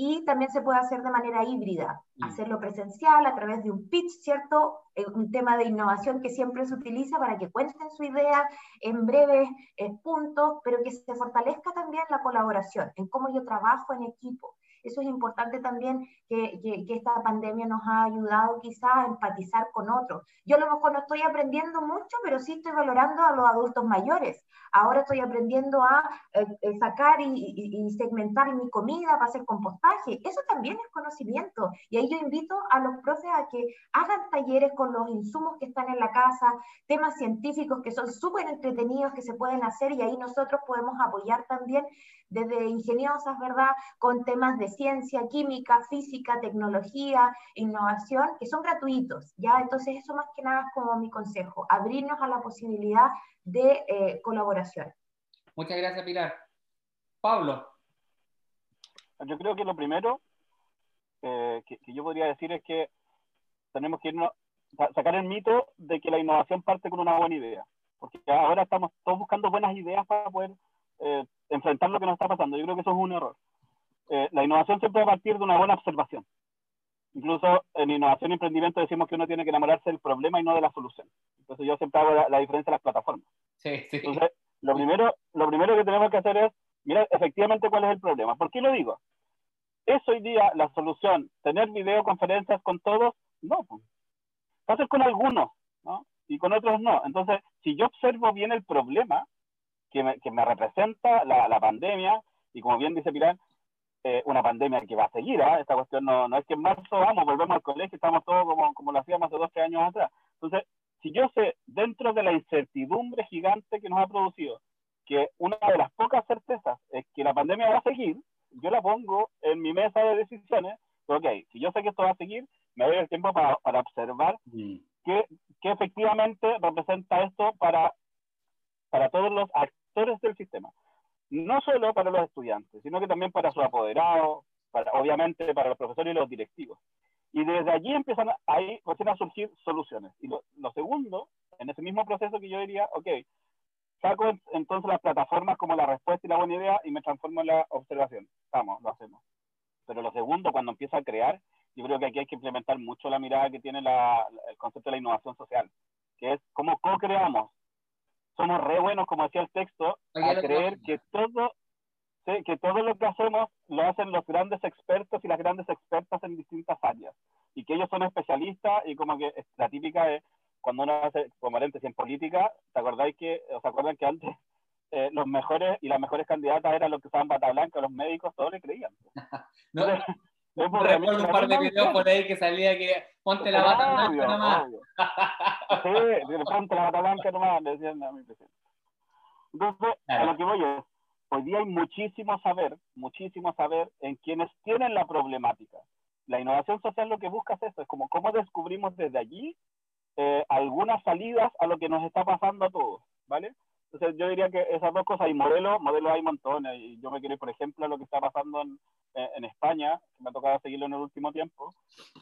S2: y también se puede hacer de manera híbrida, mm. hacerlo presencial a través de un pitch, ¿cierto? Eh, un tema de innovación que siempre se utiliza para que cuenten su idea en breves eh, puntos, pero que se fortalezca también la colaboración, en cómo yo trabajo en equipo. Eso es importante también que, que, esta pandemia nos ha ayudado quizás a empatizar con otros. Yo a lo mejor no estoy aprendiendo mucho, pero sí estoy valorando a los adultos mayores. Ahora estoy aprendiendo a eh, eh, sacar y, segmentar mi comida para hacer compostaje. Eso también es conocimiento. Y ahí yo invito a los profes a que hagan talleres con los insumos que están en la casa, temas científicos que son súper entretenidos que se pueden hacer y ahí nosotros podemos apoyar también desde ingeniosas, ¿verdad? Con temas de ciencia, química, física, tecnología, innovación, que son gratuitos, ¿ya? Entonces eso más que nada es como mi consejo, abrirnos a la posibilidad de eh, colaboración.
S1: Muchas gracias, Pilar. Pablo.
S3: Yo creo que lo primero eh, que, yo podría decir es que tenemos que irnos, sacar el mito de que la innovación parte con una buena idea, porque ahora estamos todos buscando buenas ideas para poder eh, enfrentar lo que nos está pasando. Yo creo que eso es un error. Eh, la innovación siempre va a partir de una buena observación. Incluso en innovación y emprendimiento decimos que uno tiene que enamorarse del problema y no de la solución. Entonces yo siempre hago la, diferencia de las plataformas.
S1: Sí, sí.
S3: Entonces, lo primero, lo primero que tenemos que hacer es mirar efectivamente cuál es el problema. ¿Por qué lo digo? ¿Es hoy día la solución tener videoconferencias con todos? No. Va a ser con algunos, ¿no? Y con otros no. Entonces, si yo observo bien el problema, que me, que me representa la, la, pandemia, y como bien dice Pilar, eh, una pandemia que va a seguir, ¿eh? esta cuestión no, no es que en marzo vamos, volvemos al colegio, estamos todos como, como lo hacíamos hace dos, tres años atrás. Entonces, si yo sé, dentro de la incertidumbre gigante que nos ha producido, que una de las pocas certezas es que la pandemia va a seguir, yo la pongo en mi mesa de decisiones, ok, si yo sé que esto va a seguir, me doy el tiempo para, para observar mm. qué, qué efectivamente representa esto para, para todos los actores del sistema. No solo para los estudiantes, sino que también para sus apoderados, para, obviamente para los profesores y los directivos. Y desde allí empiezan a, ahí, a surgir soluciones. Y lo, segundo, en ese mismo proceso que yo diría, ok, saco entonces las plataformas como la respuesta y la buena idea y me transformo en la observación. Vamos, lo hacemos. Pero lo segundo, cuando empieza a crear, yo creo que aquí hay que implementar mucho la mirada que tiene la, el concepto de la innovación social, que es cómo co-creamos somos re buenos, como decía el texto, a creer que todo, que todo lo que hacemos lo hacen los grandes expertos y las grandes expertas en distintas áreas. Y que ellos son especialistas y como que la típica es cuando uno hace, como paréntesis, en política, ¿te acordáis que, os acuerdan que antes <laughs> eh, los mejores y las mejores candidatas eran los que usaban bata blanca, los médicos, todos le creían? <laughs>
S1: no, recuerdo un par de videos por ahí que salía que ponte la bata blanca nomás.
S3: sí, ponte la bata blanca nomás, le decían a mi presidente. Entonces, a lo que voy es, hoy día hay muchísimo saber, muchísimo saber en quienes tienen la problemática. La innovación social lo que busca es eso, es como cómo descubrimos desde allí eh, algunas salidas a lo que nos está pasando a todos, ¿vale? Yo diría que esas dos cosas, hay modelos, modelos hay montones, y yo me quiero por ejemplo, a lo que está pasando en, eh, en España, que me ha tocado seguirlo en el último tiempo,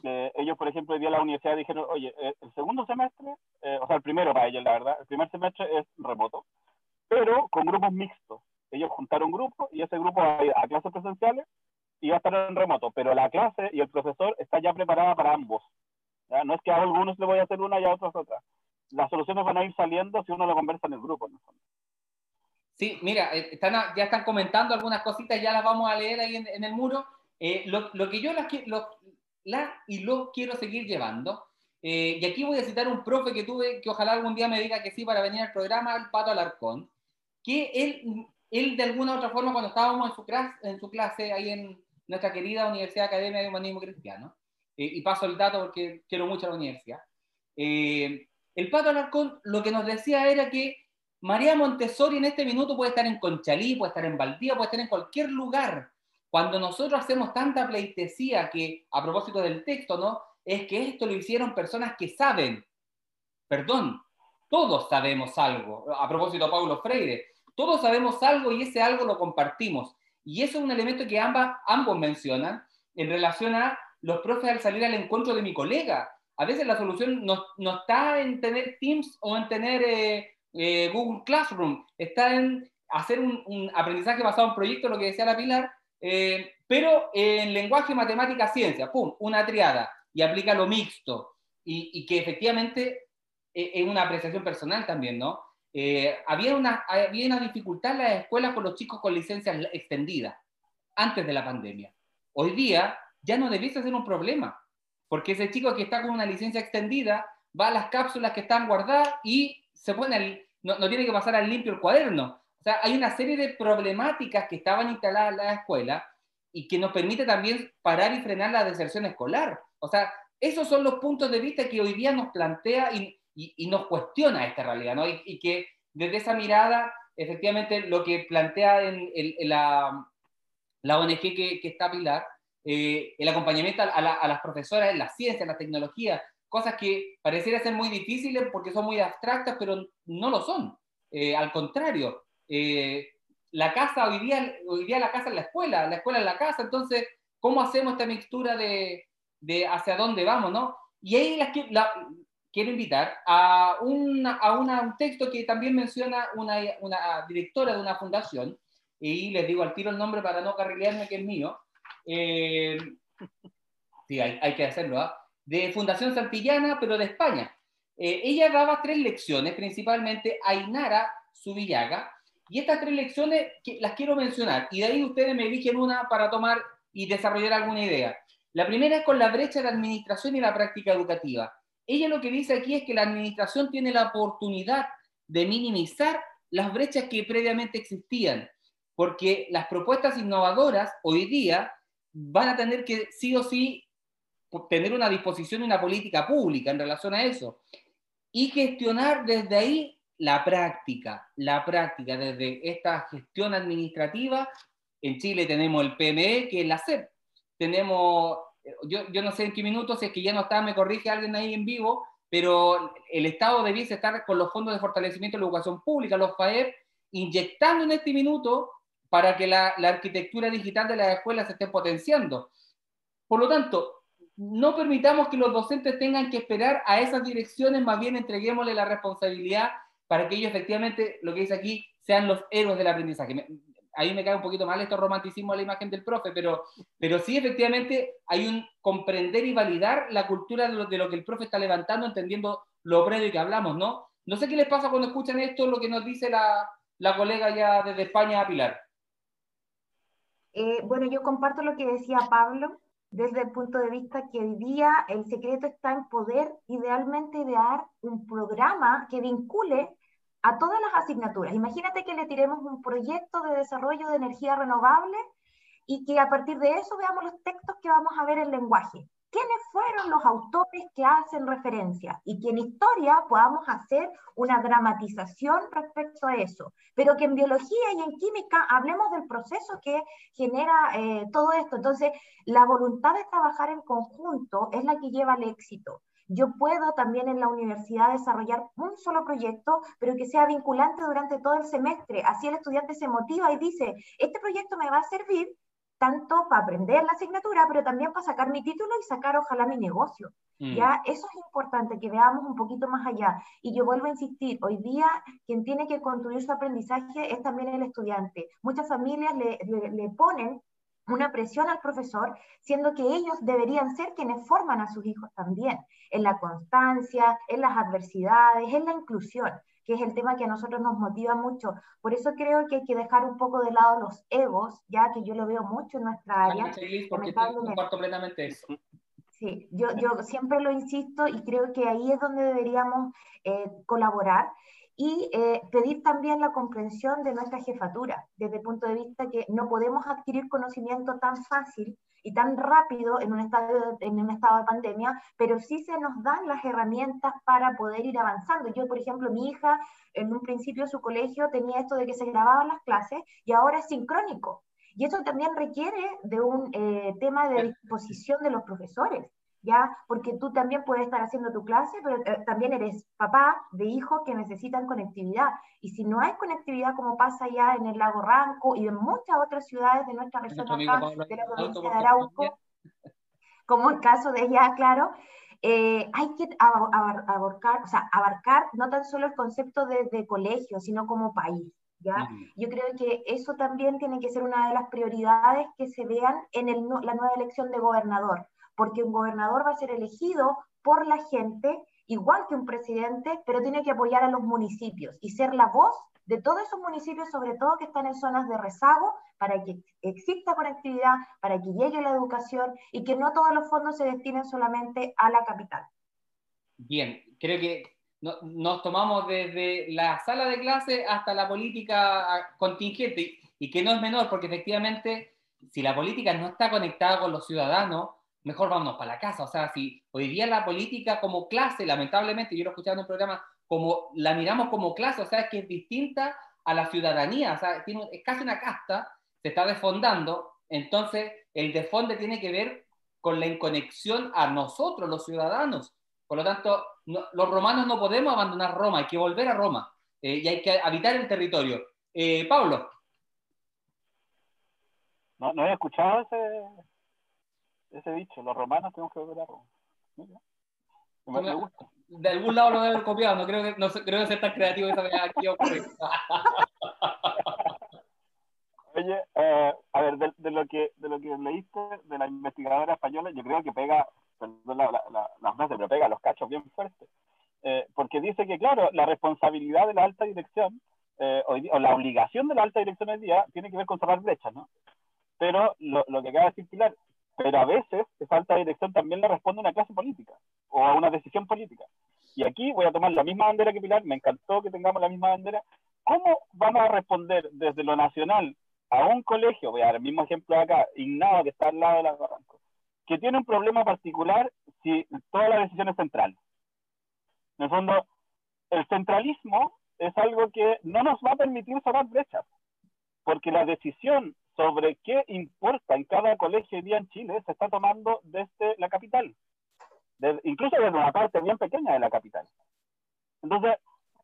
S3: ellos, por ejemplo, hoy día la universidad dijeron, oye, eh, el segundo semestre, o sea, el primero para ellos, la verdad, el primer semestre es remoto, pero con grupos mixtos. Ellos juntaron grupos y ese grupo va a ir a clases presenciales y va a estar en remoto, pero la clase y el profesor está ya preparada para ambos. No es que a algunos le voy a hacer una y a otros otra. Las soluciones van a ir saliendo si uno lo conversa en el grupo.
S1: Sí, mira, eh, están, ya están comentando algunas cositas, ya las vamos a leer ahí en, el muro. Eh, lo, que yo las, lo, y lo quiero seguir llevando, eh, y aquí voy a citar un profe que tuve, que ojalá algún día me diga que sí para venir al programa, el Pato Alarcón, que él, él de alguna u otra forma, cuando estábamos en su, clase, en su clase ahí en nuestra querida Universidad Academia de Humanismo Cristiano, eh, y paso el dato porque quiero mucho a la universidad. El Pato Alarcón lo que nos decía era que María Montessori en este minuto puede estar en Conchalí, puede estar en Valdía, puede estar en cualquier lugar. Cuando nosotros hacemos tanta pleitesía que, a propósito del texto, ¿no? Es que esto lo hicieron personas que saben, perdón, todos sabemos algo. A propósito de Paulo Freire, todos sabemos algo y ese algo lo compartimos. Y eso es un elemento que ambas, ambos mencionan en relación a los profes al salir al encuentro de mi colega. A veces la solución no, no está en tener Teams o en tener eh, eh, Google Classroom, está en hacer un, aprendizaje basado en proyectos, lo que decía la Pilar, eh, pero en lenguaje, matemática, ciencia, ¡pum!, una triada, y aplica lo mixto, y, y que efectivamente es una apreciación personal también, ¿no? había, una, había una dificultad en las escuelas con los chicos con licencia extendida, antes de la pandemia. Hoy día ya no debiese ser un problema, porque ese chico que está con una licencia extendida va a las cápsulas que están guardadas y se pone no, tiene que pasar al limpio el cuaderno. O sea, hay una serie de problemáticas que estaban instaladas en la escuela y que nos permite también parar y frenar la deserción escolar. O sea, esos son los puntos de vista que hoy día nos plantea y, nos cuestiona esta realidad, ¿no? Y, que desde esa mirada, efectivamente, lo que plantea en, la, la ONG que, que está Pilar, eh, el acompañamiento a, las profesoras en la ciencia, en la tecnología, cosas que pareciera ser muy difíciles porque son muy abstractas, pero no lo son. Eh, al contrario, eh, la casa hoy día, hoy día la casa es la escuela, la escuela es la casa, entonces, ¿cómo hacemos esta mixtura de, de hacia dónde vamos, no? Y ahí las, la, quiero invitar a, una, a una, un texto que también menciona una, una directora de una fundación, y les digo al tiro el nombre para no carrilearme que es mío, eh, sí, hay, que hacerlo, ¿ah? De Fundación Santillana, pero de España. Eh, ella daba tres lecciones, principalmente a Inara Subillaga, y estas tres lecciones las quiero mencionar, y de ahí ustedes me eligen una para tomar y desarrollar alguna idea. La primera es con la brecha de administración y la práctica educativa. Ella lo que dice aquí es que la administración tiene la oportunidad de minimizar las brechas que previamente existían, porque las propuestas innovadoras hoy día van a tener que sí o sí tener una disposición y una política pública en relación a eso. Y gestionar desde ahí la práctica, la práctica, desde esta gestión administrativa. En Chile tenemos el PME, que es la SEP. Tenemos, yo, yo no sé en qué minutos, si es que ya no está, me corrige alguien ahí en vivo, pero el Estado debiese estar con los fondos de fortalecimiento de la educación pública, los FAEP, inyectando en este minuto para que la, arquitectura digital de las escuelas se esté potenciando. Por lo tanto, no permitamos que los docentes tengan que esperar a esas direcciones, más bien entreguémosle la responsabilidad para que ellos efectivamente, lo que dice aquí, sean los héroes del aprendizaje. Ahí me cae un poquito mal esto romanticismo a la imagen del profe, pero, pero sí efectivamente hay un comprender y validar la cultura de lo, que el profe está levantando, entendiendo lo previo que hablamos, ¿no? No sé qué les pasa cuando escuchan esto, lo que nos dice la, la colega ya desde España, Pilar.
S2: Eh, bueno, yo comparto lo que decía Pablo desde el punto de vista que hoy día el secreto está en poder idealmente idear un programa que vincule a todas las asignaturas. Imagínate que le tiremos un proyecto de desarrollo de energía renovable y que a partir de eso veamos los textos que vamos a ver en lenguaje quiénes fueron los autores que hacen referencia y que en historia podamos hacer una dramatización respecto a eso, pero que en biología y en química hablemos del proceso que genera eh, todo esto. Entonces, la voluntad de trabajar en conjunto es la que lleva al éxito. Yo puedo también en la universidad desarrollar un solo proyecto, pero que sea vinculante durante todo el semestre. Así el estudiante se motiva y dice, este proyecto me va a servir tanto para aprender la asignatura, pero también para sacar mi título y sacar ojalá mi negocio. Mm. Ya, eso es importante, que veamos un poquito más allá. Y yo vuelvo a insistir, hoy día quien tiene que construir su aprendizaje es también el estudiante. Muchas familias le, le ponen una presión al profesor, siendo que ellos deberían ser quienes forman a sus hijos también, en la constancia, en las adversidades, en la inclusión que es el tema que a nosotros nos motiva mucho. Por eso creo que hay que dejar un poco de lado los egos, ya que yo lo veo mucho en nuestra área.
S1: porque plenamente eso.
S2: Sí, yo, yo siempre lo insisto y creo que ahí es donde deberíamos eh, colaborar y eh, pedir también la comprensión de nuestra jefatura, desde el punto de vista que no podemos adquirir conocimiento tan fácil y tan rápido en un, estado, en un estado de pandemia, pero sí se nos dan las herramientas para poder ir avanzando. Yo, por ejemplo, mi hija, en un principio su colegio tenía esto de que se grababan las clases y ahora es sincrónico. Y eso también requiere de un eh, tema de disposición de los profesores. ¿Ya? Porque tú también puedes estar haciendo tu clase, pero eh, también eres papá de hijos que necesitan conectividad. Y si no hay conectividad, como pasa ya en el lago Ranco y en muchas otras ciudades de nuestra región acá, de la provincia de Arauco, como el caso de ella, claro, eh, hay que abarcar, o sea, abarcar no tan solo el concepto de, de colegio, sino como país. ¿Ya? Yo creo que eso también tiene que ser una de las prioridades que se vean en el, la nueva elección de gobernador porque un gobernador va a ser elegido por la gente, igual que un presidente, pero tiene que apoyar a los municipios y ser la voz de todos esos municipios, sobre todo que están en zonas de rezago, para que exista conectividad, para que llegue la educación y que no todos los fondos se destinen solamente a la capital.
S1: Bien, creo que nos tomamos desde la sala de clase hasta la política contingente y que no es menor, porque efectivamente si la política no está conectada con los ciudadanos, mejor vámonos para la casa. O sea, si hoy día la política como clase, lamentablemente, yo lo escuchaba en un programa, como la miramos como clase, o sea, es que es distinta a la ciudadanía, o sea, es casi una casta, se está desfondando, entonces el desfonde tiene que ver con la inconexión a nosotros, los ciudadanos. Por lo tanto, los romanos no podemos abandonar Roma, hay que volver a Roma eh, y hay que habitar el territorio. Eh, Pablo.
S3: No, no he escuchado ese, ese dicho, los romanos tenemos que volver a Roma.
S1: Me, gusta. De algún lado lo debe haber copiado, no creo que, no creo que sea tan creativo esa vez aquí ocurre. <laughs>
S3: Oye, eh, a ver, de, lo que, de lo que leíste de la investigadora española, yo creo que pega, perdón la, la, la frase, pero pega los cachos bien fuertes. Eh, porque dice que, claro, la responsabilidad de la alta dirección, eh, o la obligación de la alta dirección hoy día, tiene que ver con cerrar brechas, ¿no? Pero lo, lo que acaba de decir Pilar, pero a veces esa alta dirección también le responde a una clase política o a una decisión política. Y aquí voy a tomar la misma bandera que Pilar, me encantó que tengamos la misma bandera. ¿Cómo vamos a responder desde lo nacional a un colegio, voy a dar el mismo ejemplo de acá, Ignado, que está al lado de la Barranco, que tiene un problema particular si toda la decisión es central? En el fondo, el centralismo es algo que no nos va a permitir cerrar brechas, porque la decisión sobre qué importa en cada colegio hoy día en Chile se está tomando desde la capital, incluso desde una parte bien pequeña de la capital. Entonces,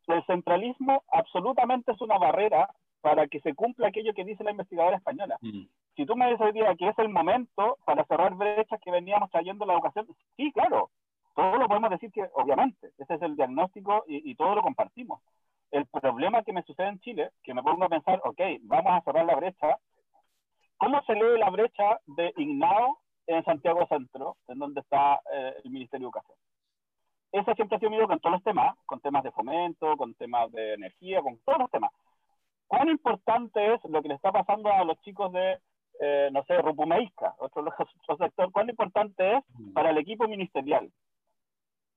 S3: el centralismo absolutamente es una barrera para que se cumpla aquello que dice la investigadora española. Mm. Si tú me dices hoy día que es el momento para cerrar brechas que veníamos trayendo la educación, sí, claro, todo lo podemos decir que obviamente, ese es el diagnóstico y, y todo lo compartimos. El problema que me sucede en Chile, que me pongo a pensar, ok, vamos a cerrar la brecha, ¿Cómo se lee la brecha de Ignao en Santiago Centro, en donde está eh, el Ministerio de Educación? ese siempre ha sido mi con todos los temas, con temas de fomento, con temas de energía, con todos los temas. ¿Cuán importante es lo que le está pasando a los chicos de, eh, no sé, Rupumeisca, otro, <laughs> otro sector? ¿Cuán importante es para el equipo ministerial?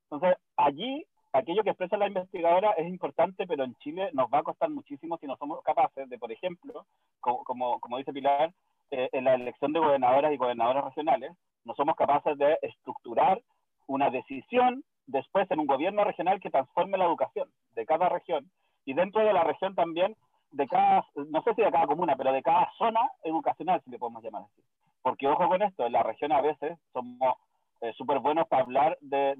S3: Entonces, allí, aquello que expresa la investigadora es importante, pero en Chile nos va a costar muchísimo si no somos capaces de, por ejemplo, como, como, dice Pilar, eh, en la elección de gobernadoras y gobernadoras regionales, no somos capaces de estructurar una decisión después en un gobierno regional que transforme la educación de cada región y dentro de la región también de cada, no sé si de cada comuna, pero de cada zona educacional, si le podemos llamar así. Porque ojo con esto, en la región a veces somos eh, súper buenos para hablar de,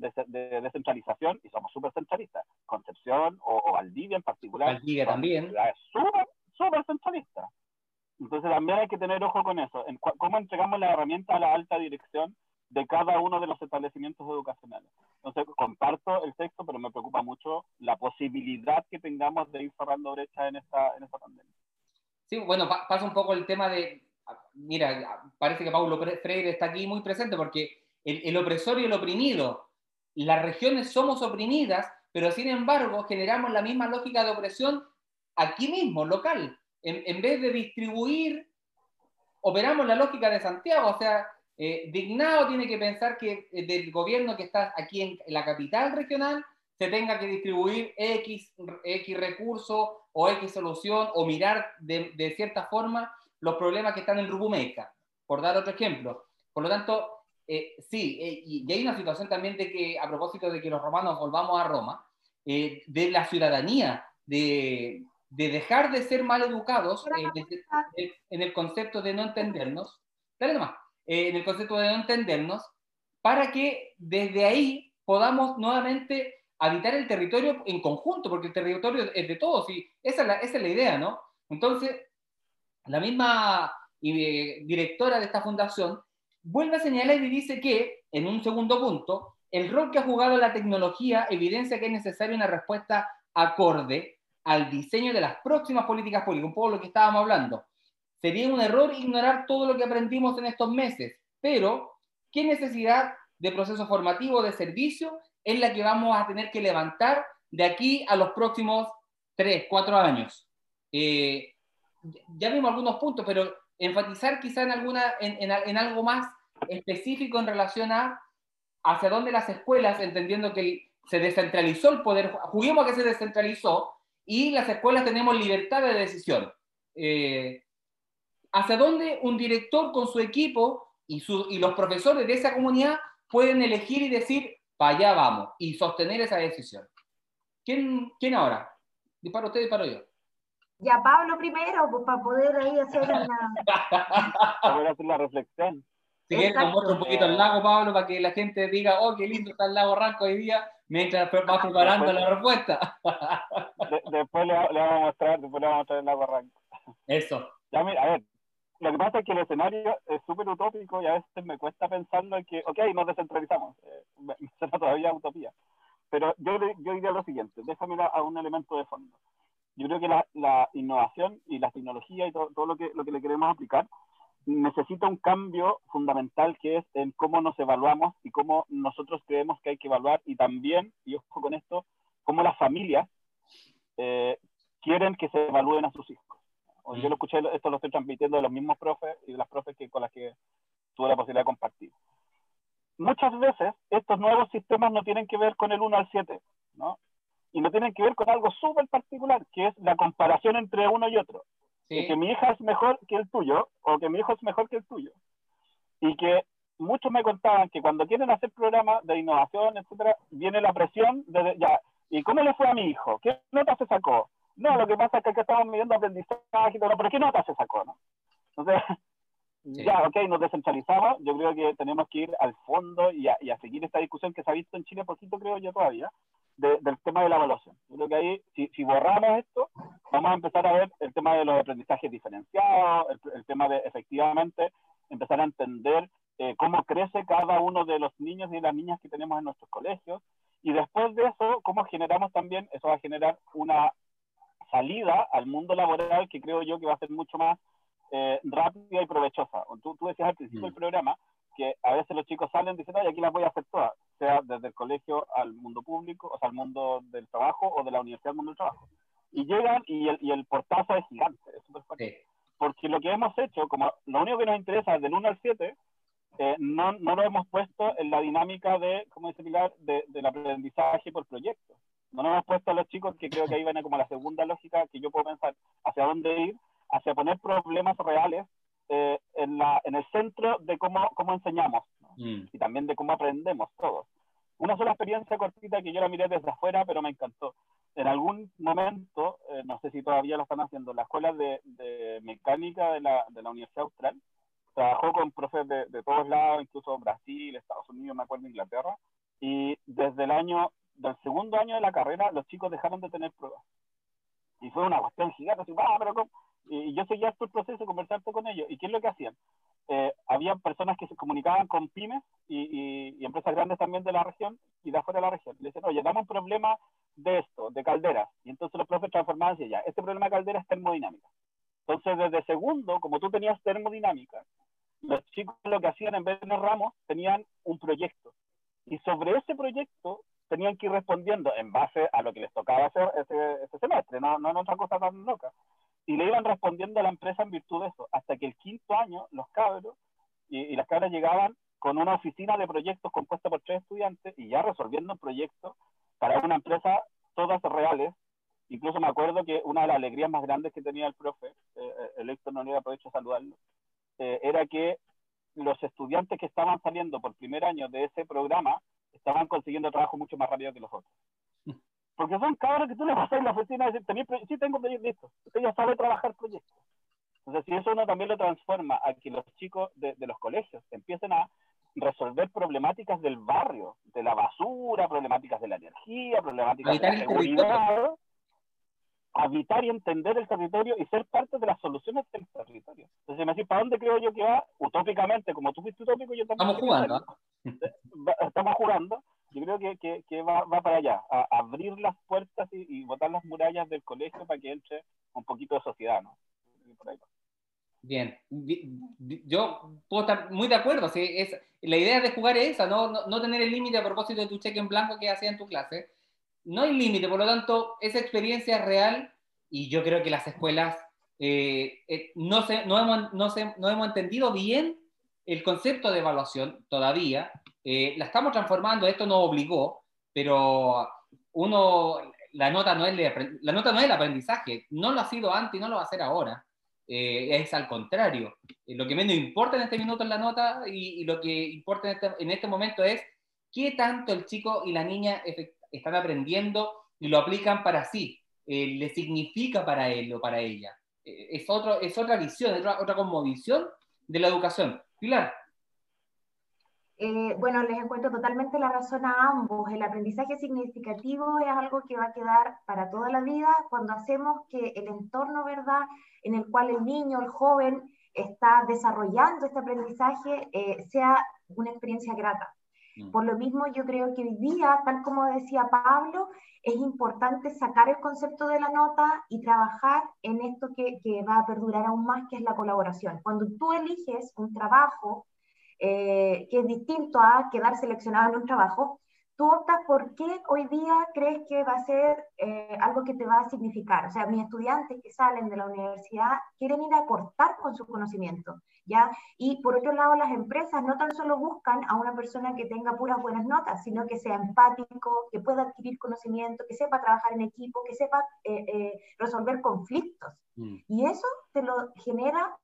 S3: descentralización y somos súper centralistas. Concepción o, Valdivia en particular.
S1: Valdivia también.
S3: Es súper, súper centralista. Entonces también hay que tener ojo con eso, en cómo entregamos la herramienta a la alta dirección de cada uno de los establecimientos educacionales. Entonces, comparto el texto, pero me preocupa mucho la posibilidad que tengamos de ir cerrando brechas en esta, en esta pandemia.
S1: Sí, bueno, pasa un poco el tema de, mira, parece que Paulo Freire está aquí muy presente porque el, el opresor y el oprimido, las regiones somos oprimidas, pero sin embargo generamos la misma lógica de opresión aquí mismo, local. En, vez de distribuir, operamos la lógica de Santiago, o sea, eh, Dignado tiene que pensar que eh, del gobierno que está aquí en, la capital regional se tenga que distribuir X, X recurso o X solución o mirar de, cierta forma los problemas que están en Rubumeca, por dar otro ejemplo. Por lo tanto, eh, sí, y, hay una situación también de que, a propósito de que los romanos volvamos a Roma, de la ciudadanía, de, de, dejar de ser mal educados en el concepto de no entendernos. Dale nomás. Eh, en el concepto de no entendernos, para que desde ahí podamos nuevamente habitar el territorio en conjunto, porque el territorio es de todos, y esa es la, esa es la idea, ¿no? Entonces, la misma eh, directora de esta fundación vuelve a señalar y dice que, en un segundo punto, el rol que ha jugado la tecnología evidencia que es necesaria una respuesta acorde al diseño de las próximas políticas públicas, un poco lo que estábamos hablando. Sería un error ignorar todo lo que aprendimos en estos meses, pero ¿qué necesidad de proceso formativo, de servicio, es la que vamos a tener que levantar de aquí a los próximos tres, cuatro años? Eh, ya vimos algunos puntos, pero enfatizar quizá en, alguna, en, en, algo más específico en relación a hacia dónde las escuelas, entendiendo que se descentralizó el poder, juguemos a que se descentralizó y las escuelas tenemos libertad de decisión. Eh, hacia dónde un director con su equipo y, y los profesores de esa comunidad pueden elegir y decir, para allá vamos, y sostener esa decisión. ¿Quién, quién ahora? ¿Disparo usted, disparo yo?
S2: Ya Pablo primero, pues para poder ahí hacer una... <laughs>
S3: para hacer la reflexión.
S1: Si quieres, nos muestra un poquito el lago, Pablo, para que la gente diga, oh, qué lindo está el lago Ranco hoy día, mientras va preparando la respuesta. <laughs>
S3: después le, vamos a mostrar, después le vamos a mostrar el Ranco.
S1: Eso.
S3: Ya, a ver, lo que pasa es que el escenario es súper utópico y a veces me cuesta pensando en que, ok, nos descentralizamos, eh, <laughs> será todavía utopía. Pero yo, yo diría lo siguiente, déjame a un elemento de fondo. Yo creo que la, la innovación y la tecnología y todo, todo, lo, que, lo que le queremos aplicar necesita un cambio fundamental que es en cómo nos evaluamos y cómo nosotros creemos que hay que evaluar y también, y ojo con esto, cómo las familias eh, quieren que se evalúen a sus hijos. Yo lo escuché, esto lo estoy transmitiendo de los mismos profes y de las profes que, con las que tuve la posibilidad de compartir. Muchas veces estos nuevos sistemas no tienen que ver con el 1 al 7, ¿no? Y no tienen que ver con algo súper particular, que es la comparación entre uno y otro. Que mi hija es mejor que el tuyo, o que mi hijo es mejor que el tuyo. Y que muchos me contaban que cuando quieren hacer programas de innovación, etcétera, viene la presión de, ya, ¿y cómo le fue a mi hijo? ¿Qué nota se sacó? No, lo que pasa es que acá estamos midiendo aprendizaje, pero ¿qué nota se sacó? No? Entonces, ya, ok, nos descentralizamos. Yo creo que tenemos que ir al fondo y a, seguir esta discusión que se ha visto en Chile poquito, creo yo todavía, del tema de la evaluación. Yo creo que ahí, si, si, borramos esto, vamos a empezar a ver el tema de los aprendizajes diferenciados, el, tema de efectivamente empezar a entender eh, cómo crece cada uno de los niños y las niñas que tenemos en nuestros colegios. Y después de eso, cómo generamos también, eso va a generar una salida al mundo laboral que creo yo que va a ser mucho más eh, rápida y provechosa. Tú, tú decías al principio del mm. programa porque a veces los chicos salen y dicen, ay, aquí las voy a hacer todas, sea desde el colegio al mundo público, o sea, al mundo del trabajo, o de la universidad al mundo del trabajo. Y llegan y el, y el portazo es gigante, es súper fuerte. Porque lo que hemos hecho, como lo único que nos interesa es del 1 al 7, eh, no, no, lo hemos puesto en la dinámica de, ¿cómo dice Pilar?, de, del aprendizaje por proyecto. No nos hemos puesto a los chicos, que creo que ahí viene como la segunda lógica que yo puedo pensar, hacia dónde ir, hacia poner problemas reales eh, en, la, en el centro de cómo, cómo enseñamos mm. y también de cómo aprendemos todos. Una sola experiencia cortita que yo la miré desde afuera, pero me encantó. En algún momento, eh, no sé si todavía lo están haciendo, la escuela de, de mecánica de la, de la Universidad Austral trabajó con profes de, de, todos lados, incluso Brasil, Estados Unidos, me acuerdo, Inglaterra, y desde el año, del segundo año de la carrera, los chicos dejaron de tener pruebas. Y fue una cuestión gigante, así, ah, pero ¿cómo? Y yo seguía todo el proceso, conversando con ellos. ¿Y qué es lo que hacían? Eh, había personas que se comunicaban con pymes y, y, empresas grandes también de la región y de afuera de la región. Le decían, oye, damos un problema de esto, de calderas. Y entonces los profes transformaban y ya, este problema de calderas es termodinámica. Entonces, desde segundo, como tú tenías termodinámica, los chicos lo que hacían en vez de ramos, tenían un proyecto. Y sobre ese proyecto tenían que ir respondiendo en base a lo que les tocaba hacer ese, ese semestre, no, no en otra cosa tan loca. Y le iban respondiendo a la empresa en virtud de eso, hasta que el quinto año los cabros y, las cabras llegaban con una oficina de proyectos compuesta por tres estudiantes y ya resolviendo proyectos para una empresa todas reales. Incluso me acuerdo que una de las alegrías más grandes que tenía el profe, eh, el Héctor no le aprovecho saludarlo, eh, era que los estudiantes que estaban saliendo por primer año de ese programa estaban consiguiendo trabajo mucho más rápido que los otros. Porque son cabros que tú le vas a ir a la oficina y decir, sí tengo proyectos listos, usted ya sabe trabajar proyectos. Entonces, si eso uno también lo transforma a que los chicos de, de los colegios empiecen a resolver problemáticas del barrio, de la basura, problemáticas de la energía, problemáticas de la seguridad, habitar y entender el territorio y ser parte de las soluciones del territorio. Entonces, me decís, ¿para dónde creo yo que va? Utópicamente, como tú fuiste utópico, yo también.
S1: Estamos jugando.
S3: Estamos jugando. Yo creo que, que, que va, va, para allá, a abrir las puertas y, y, botar las murallas del colegio para que entre un poquito de sociedad, ¿no?
S1: Bien, yo puedo estar muy de acuerdo. ¿sí? Es, la idea de jugar es esa, no, no, no tener el límite a propósito de tu cheque en blanco que hacía en tu clase, no hay límite, por lo tanto, esa experiencia es real y yo creo que las escuelas eh, eh, no, se, no, hemos, no, se, no, hemos, entendido bien el concepto de evaluación todavía. Eh, la estamos transformando, esto nos obligó, pero uno, la nota, no es la nota no es el aprendizaje, no lo ha sido antes y no lo va a ser ahora. es al contrario. lo que menos importa en este minuto es la nota y, y lo que importa en este, en este momento es qué tanto el chico y la niña están aprendiendo y lo aplican para sí, eh, le significa para él o para ella. Eh, es, otro, es otra visión, es otra, otra visión de la educación. Pilar.
S2: Eh, bueno, les encuentro totalmente la razón a ambos. El aprendizaje significativo es algo que va a quedar para toda la vida cuando hacemos que el entorno, ¿verdad?, en el cual el niño, el joven está desarrollando este aprendizaje, eh, sea una experiencia grata. Mm. Por lo mismo, yo creo que hoy día, tal como decía Pablo, es importante sacar el concepto de la nota y trabajar en esto que, que va a perdurar aún más, que es la colaboración. Cuando tú eliges un trabajo eh, que es distinto a quedar seleccionado en un trabajo, tú optas por qué hoy día crees que va a ser eh, algo que te va a significar. O sea, mis estudiantes que salen de la universidad quieren ir a aportar con su conocimiento, ¿ya? Y por otro lado, las empresas no tan solo buscan a una persona que tenga puras buenas notas, sino que sea empático, que pueda adquirir conocimiento, que sepa trabajar en equipo, que sepa eh, eh, resolver conflictos. Mm. Y eso te lo genera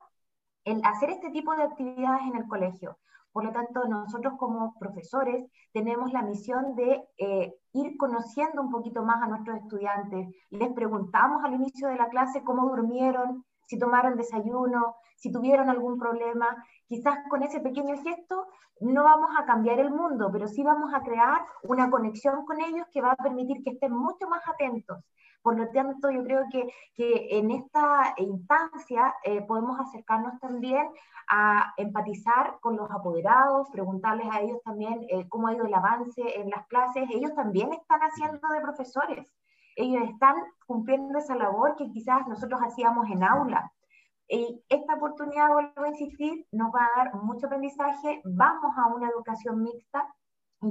S2: el hacer este tipo de actividades en el colegio. Por lo tanto, nosotros como profesores tenemos la misión de eh, ir conociendo un poquito más a nuestros estudiantes. Les preguntamos al inicio de la clase cómo durmieron, si tomaron desayuno, si tuvieron algún problema. Quizás con ese pequeño gesto no vamos a cambiar el mundo, pero sí vamos a crear una conexión con ellos que va a permitir que estén mucho más atentos por lo tanto, yo creo que, que en esta instancia eh, podemos acercarnos también a empatizar con los apoderados, preguntarles a ellos también eh, cómo ha ido el avance en las clases. Ellos también están haciendo de profesores. Ellos están cumpliendo esa labor que quizás nosotros hacíamos en aula. Y esta oportunidad, vuelvo a insistir, nos va a dar mucho aprendizaje. Vamos a una educación mixta.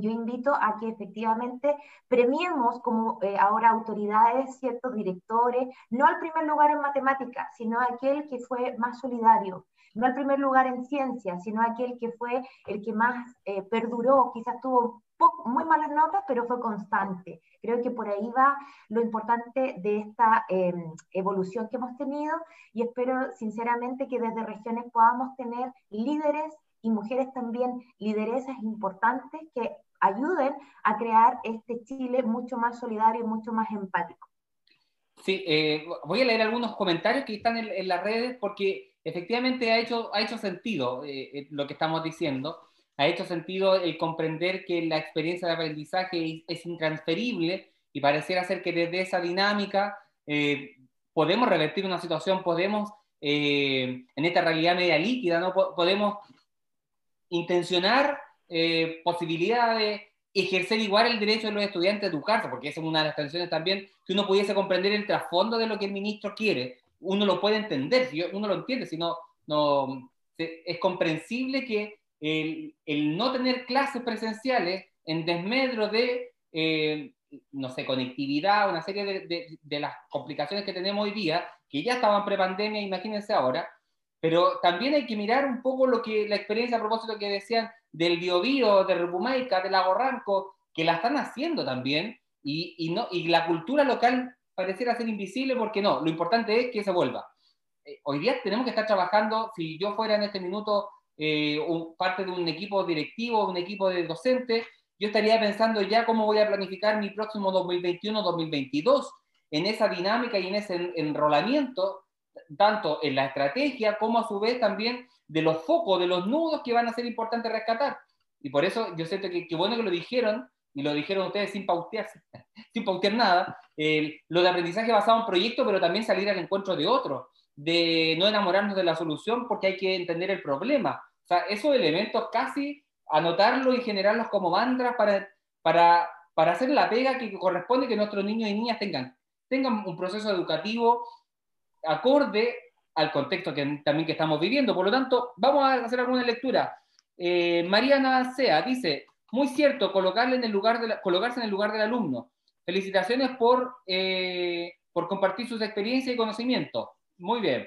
S2: Yo invito a que efectivamente premiemos como eh, ahora autoridades, ciertos directores, no al primer lugar en matemáticas, sino aquel que fue más solidario, no al primer lugar en ciencia, sino aquel que fue el que más eh, perduró, quizás tuvo muy malas notas, pero fue constante. Creo que por ahí va lo importante de esta em, evolución que hemos tenido y espero sinceramente que desde regiones podamos tener líderes y mujeres también lideresas importantes que ayuden a crear este Chile mucho más solidario y mucho más empático.
S1: Sí, eh, voy a leer algunos comentarios que están en, las redes porque efectivamente ha hecho, ha hecho sentido eh, eh, lo que estamos diciendo ha hecho sentido el comprender que la experiencia de aprendizaje es, intransferible y pareciera ser que desde esa dinámica eh, podemos revertir una situación, podemos, eh, en esta realidad media líquida, ¿no? podemos intencionar eh, posibilidad de ejercer igual el derecho de los estudiantes a educarse, porque esa es una de las tensiones también, que uno pudiese comprender el trasfondo de lo que el ministro quiere. Uno lo puede entender, uno lo entiende, si no, no es comprensible que el, no tener clases presenciales en desmedro de, eh, no sé, conectividad, una serie de, de, las complicaciones que tenemos hoy día, que ya estaban prepandemia, imagínense ahora, pero también hay que mirar un poco lo que la experiencia a propósito que decían del Biobío, de Repumaica, del Lago Ranco, que la están haciendo también, y, y, no, y la cultura local pareciera ser invisible porque no, lo importante es que se vuelva. Eh, hoy día tenemos que estar trabajando, si yo fuera en este minuto eh, parte de un equipo directivo, un equipo de docentes, yo estaría pensando ya cómo voy a planificar mi próximo 2021-2022 en esa dinámica y en ese enrolamiento, tanto en la estrategia como a su vez también de los focos, de los nudos que van a ser importantes rescatar. Y por eso yo siento que, qué bueno que lo dijeron, y lo dijeron ustedes sin pautearse, <laughs> sin pautear nada, lo de aprendizaje basado en proyectos, pero también salir al encuentro de otros de no enamorarnos de la solución porque hay que entender el problema. O sea, esos elementos casi anotarlos y generarlos como mantras para, para, para hacer la pega que corresponde que nuestros niños y niñas tengan. Tengan un proceso educativo acorde al contexto que, también que estamos viviendo. Por lo tanto, vamos a hacer alguna lectura. Eh, Mariana Sea dice, muy cierto, colocarle en el lugar de colocarse en el lugar del alumno. Felicitaciones por, eh, por compartir sus experiencias y conocimientos. Muy bien.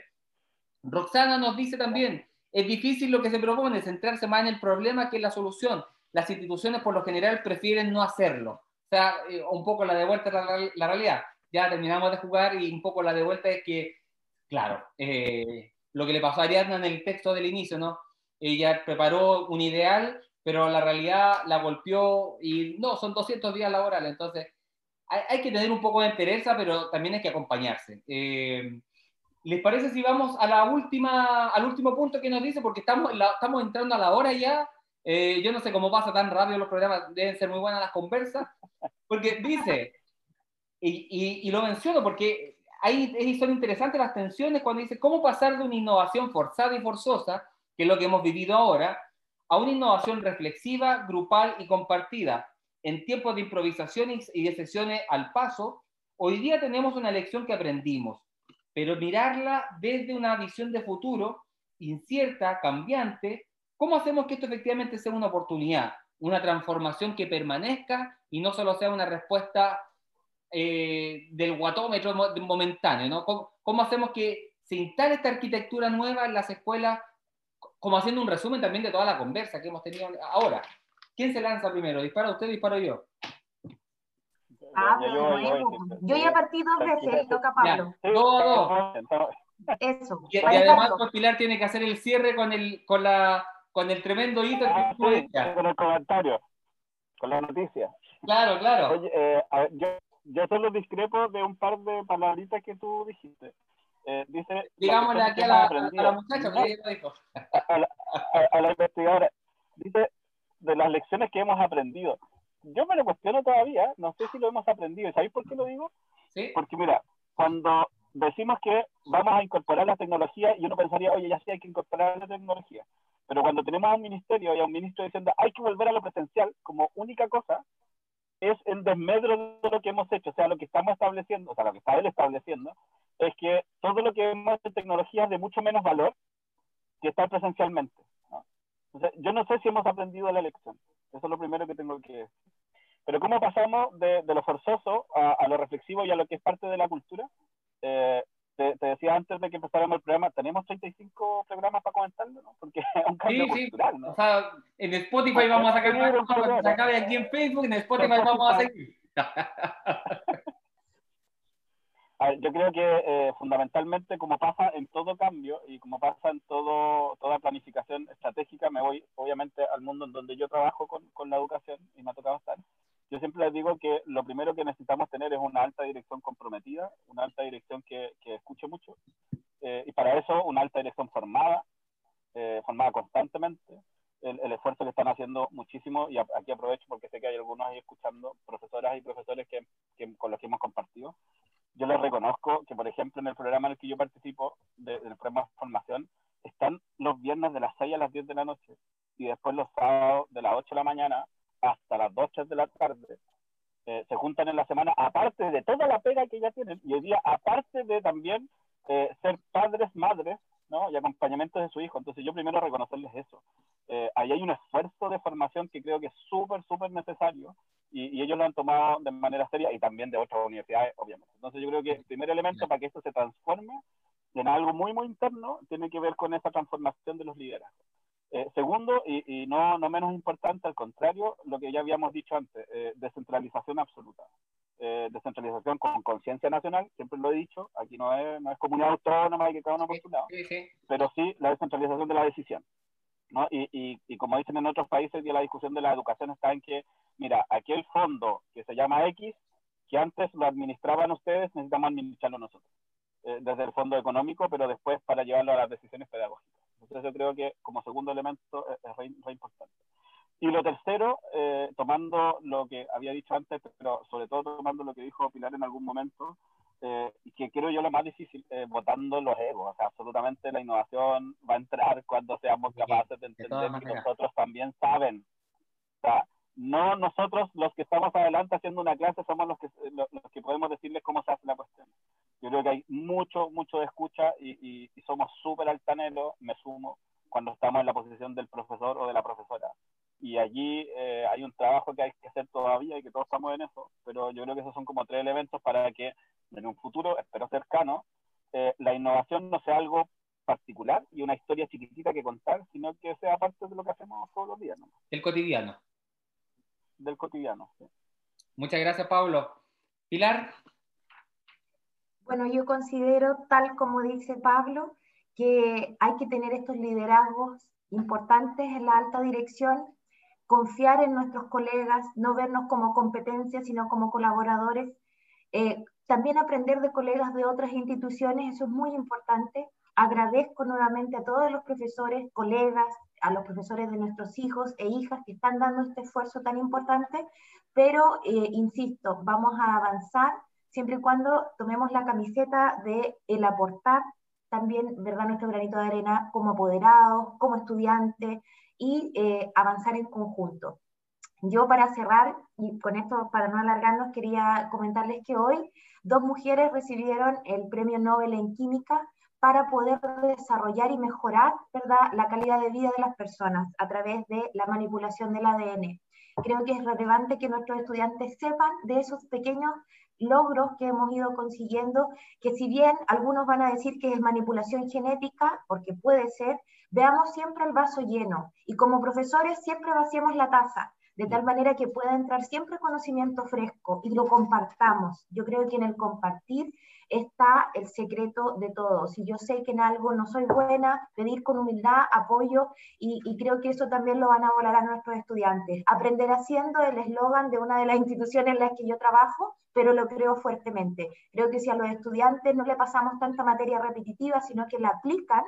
S1: Roxana nos dice también, es difícil lo que se propone, centrarse más en el problema que en la solución. Las instituciones por lo general prefieren no hacerlo. O sea, eh, un poco la de vuelta a la, realidad. Ya terminamos de jugar y un poco la de vuelta es que, claro, eh, lo que le pasó a Ariadna en el texto del inicio, ¿no? Ella preparó un ideal, pero la realidad la golpeó y no, son 200 días laborales, entonces hay, que tener un poco de entereza, pero también hay que acompañarse. Eh, ¿Les parece si vamos a la última, al último punto que nos dice? Porque estamos, estamos entrando a la hora ya. Eh, yo no sé cómo pasa tan rápido los programas, deben ser muy buenas las conversas. Porque dice, y, y, lo menciono porque ahí son interesantes las tensiones cuando dice cómo pasar de una innovación forzada y forzosa, que es lo que hemos vivido ahora, a una innovación reflexiva, grupal y compartida. En tiempos de improvisaciones y de sesiones al paso, hoy día tenemos una lección que aprendimos pero mirarla desde una visión de futuro incierta, cambiante, ¿cómo hacemos que esto efectivamente sea una oportunidad, una transformación que permanezca y no solo sea una respuesta eh, del guatómetro momentáneo? ¿no? ¿Cómo, hacemos que se instale esta arquitectura nueva en las escuelas, como haciendo un resumen también de toda la conversa que hemos tenido ahora? ¿Quién se lanza primero? ¿Dispara usted o disparo yo?
S2: Ah, yo, ya partí dos veces, toca Pablo.
S1: Eso. Y, además, pues, Pilar tiene que hacer el cierre con el, con la, con el tremendo hito
S3: ah, sí, Con el comentario, con la noticia.
S1: Claro, claro.
S3: Oye, eh, yo, yo solo discrepo de un par de palabritas que tú dijiste. Eh, dice,
S1: Digámosle aquí a la, a la, muchacha, que dijo.
S3: A, la, a la investigadora. Dice de las lecciones que hemos aprendido yo me lo cuestiono todavía, no sé si lo hemos aprendido. ¿Sabéis por qué lo digo? ¿Sí? Porque mira, cuando decimos que vamos a incorporar la tecnología, y uno pensaría, oye, ya sí hay que incorporar la tecnología. Pero cuando tenemos a un ministerio y a un ministro diciendo hay que volver a lo presencial como única cosa, es en desmedro de lo que hemos hecho, o sea, lo que estamos estableciendo, o sea, lo que está él estableciendo, es que todo lo que vemos en tecnología es de mucho menos valor que estar presencialmente. yo no sé si hemos aprendido la lección. Eso es lo primero que tengo que decir. Pero cómo pasamos de, lo forzoso a, lo reflexivo y a lo que es parte de la cultura. Eh, te, decía antes de que empezáramos el programa, tenemos 35 programas para comentarlo, ¿no? Porque <laughs> es un cambio cultural, ¿no?
S1: O sea, en Spotify vamos a sacar más cuando se acabe aquí en Facebook, en Spotify vamos a seguir. <laughs>
S3: yo creo que eh, fundamentalmente, como pasa en todo cambio y como pasa en todo, toda planificación estratégica, me voy obviamente al mundo en donde yo trabajo con, con la educación y me ha tocado estar. Yo siempre les digo que lo primero que necesitamos tener es una alta dirección comprometida, una alta dirección que, que escuche mucho, eh, y para eso una alta dirección formada, eh, formada constantemente, el, el, esfuerzo que están haciendo muchísimo, y aquí aprovecho porque sé que hay algunos ahí escuchando, profesoras y profesores que, que, con los que hemos compartido, yo les reconozco que, por ejemplo, en el programa en el que yo participo, de, del programa de formación, están los viernes de las 6 a las 10 de la noche y después los sábados de las 8 de la mañana hasta las 2 de la tarde. Eh, se juntan en la semana, aparte de toda la pega que ya tienen, y hoy día, aparte de también eh, ser padres, madres, ¿no? y acompañamiento de su hijo. Entonces, yo primero reconocerles eso. Eh, ahí hay un esfuerzo de formación que creo que es súper, súper necesario y, ellos lo han tomado de manera seria y también de otras universidades, obviamente. Entonces yo creo que el primer elemento para que esto se transforme en algo muy, muy interno tiene que ver con esa transformación de los liderazgos. Eh, segundo, y, no, no, menos importante, al contrario, lo que ya habíamos dicho antes, eh, descentralización absoluta. Eh, descentralización con conciencia nacional, siempre lo he dicho, aquí no es, no es comunidad autónoma y que cada uno por su lado, pero sí la descentralización de la decisión. ¿no? Y, y, y, como dicen en otros países, la discusión de la educación está en que mira, aquel fondo que se llama X, que antes lo administraban ustedes, necesitamos administrarlo nosotros, eh, desde el fondo económico, pero después para llevarlo a las decisiones pedagógicas. Entonces yo creo que como segundo elemento es, re, importante. Y lo tercero, eh, tomando lo que había dicho antes, pero sobre todo tomando lo que dijo Pilar en algún momento, eh, que creo yo lo más difícil, eh, votando los egos. O sea, absolutamente la innovación va a entrar cuando seamos capaces de entender que nosotros también saben. O sea, no nosotros los que estamos adelante haciendo una clase somos los que, los, que podemos decirles cómo se hace la cuestión. Yo creo que hay mucho, mucho de escucha y, y, somos súper altaneros, me sumo, cuando estamos en la posición del profesor o de la profesora. Y allí eh, hay un trabajo que hay que hacer todavía y que todos estamos en eso, pero yo creo que esos son como tres elementos para que en un futuro, espero cercano, eh, la innovación no sea algo particular y una historia chiquitita que contar, sino que sea parte de lo que hacemos todos los días. ¿no?
S1: El cotidiano
S3: del cotidiano.
S1: Muchas gracias, Pablo. Pilar.
S2: Bueno, yo considero, tal como dice Pablo, que hay que tener estos liderazgos importantes en la alta dirección, confiar en nuestros colegas, no vernos como competencia, sino como colaboradores. Eh, también aprender de colegas de otras instituciones, eso es muy importante. Agradezco nuevamente a todos los profesores, colegas, a los profesores de nuestros hijos e hijas que están dando este esfuerzo tan importante, pero eh, insisto, vamos a avanzar siempre y cuando tomemos la camiseta de el aportar también, ¿verdad?, nuestro granito de arena como apoderados, como estudiantes y eh, avanzar en conjunto. Yo para cerrar, y con esto para no alargarnos, quería comentarles que hoy dos mujeres recibieron el Premio Nobel en Química para poder desarrollar y mejorar ¿verdad? la calidad de vida de las personas a través de la manipulación del ADN. Creo que es relevante que nuestros estudiantes sepan de esos pequeños logros que hemos ido consiguiendo, que si bien algunos van a decir que es manipulación genética, porque puede ser, veamos siempre el vaso lleno y como profesores siempre vaciamos la taza, de tal manera que pueda entrar siempre conocimiento fresco y lo compartamos. Yo creo que en el compartir está el secreto de todo. Si yo sé que en algo no soy buena, pedir con humildad, apoyo, y, creo que eso también lo van a volar a nuestros estudiantes. Aprender haciendo el eslogan de una de las <laughs> instituciones en las que yo trabajo, pero lo creo fuertemente. Creo que si a los estudiantes no le pasamos tanta materia repetitiva, sino que la aplican,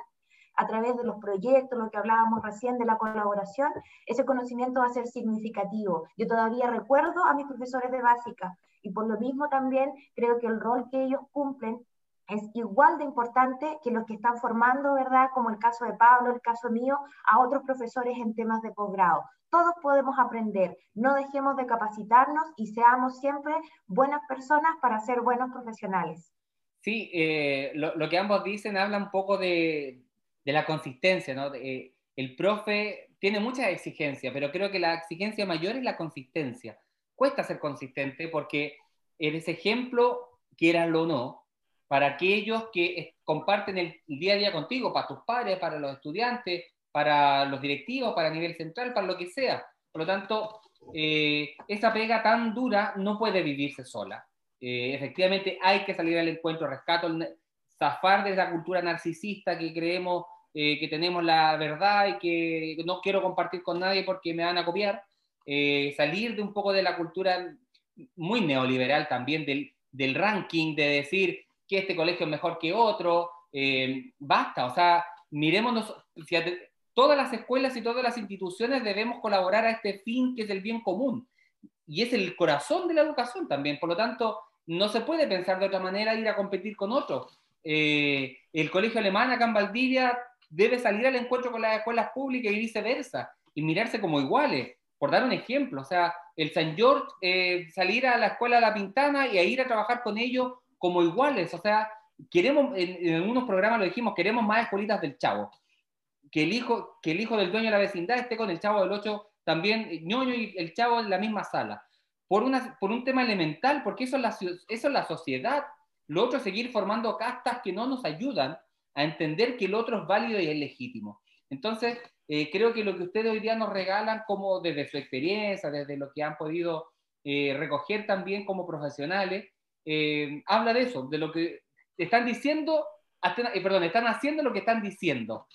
S2: a través de los proyectos, lo que hablábamos recién de la colaboración, ese conocimiento va a ser significativo. Yo todavía recuerdo a mis profesores de básica y por lo mismo también creo que el rol que ellos cumplen es igual de importante que los que están formando, ¿verdad? Como el caso de Pablo, el caso mío, a otros profesores en temas de posgrado. Todos podemos aprender, no dejemos de capacitarnos y seamos siempre buenas personas para ser buenos profesionales.
S1: Sí, eh, lo, que ambos dicen habla un poco de, la consistencia, ¿no? Eh, el profe tiene muchas exigencias, pero creo que la exigencia mayor es la consistencia. Cuesta ser consistente porque eres ejemplo, quieranlo o no, para aquellos que comparten el día a día contigo, para tus padres, para los estudiantes, para los directivos, para nivel central, para lo que sea. Por lo tanto, eh, esa pega tan dura no puede vivirse sola. Eh, efectivamente, hay que salir al encuentro, rescato, zafar de esa cultura narcisista que creemos eh, que tenemos la verdad y que no quiero compartir con nadie porque me van a copiar. salir de un poco de la cultura muy neoliberal también, del, del ranking, de decir que este colegio es mejor que otro. basta, o sea, miremos, todas las escuelas y todas las instituciones debemos colaborar a este fin que es el bien común. Y es el corazón de la educación también. Por lo tanto, no se puede pensar de otra manera ir a competir con otros. Eh, el colegio alemán acá en Valdivia debe salir al encuentro con las escuelas públicas y viceversa, y mirarse como iguales. Por dar un ejemplo, o sea, el San George, eh, salir a la escuela de La Pintana y a ir a trabajar con ellos como iguales. O sea, queremos, en, en algunos programas lo dijimos, queremos más escuelitas del Chavo que el hijo, que el hijo del dueño de la vecindad esté con el chavo del 8 también, ñoño y el chavo en la misma sala. Por, una, por un tema elemental, porque eso es, la, eso es la sociedad. Lo otro es seguir formando castas que no nos ayudan a entender que el otro es válido y es legítimo. Entonces, eh, creo que lo que ustedes hoy día nos regalan, como desde su experiencia, desde lo que han podido eh, recoger también como profesionales, eh, habla de eso, de lo que están diciendo eh, perdón, están haciendo lo que están diciendo,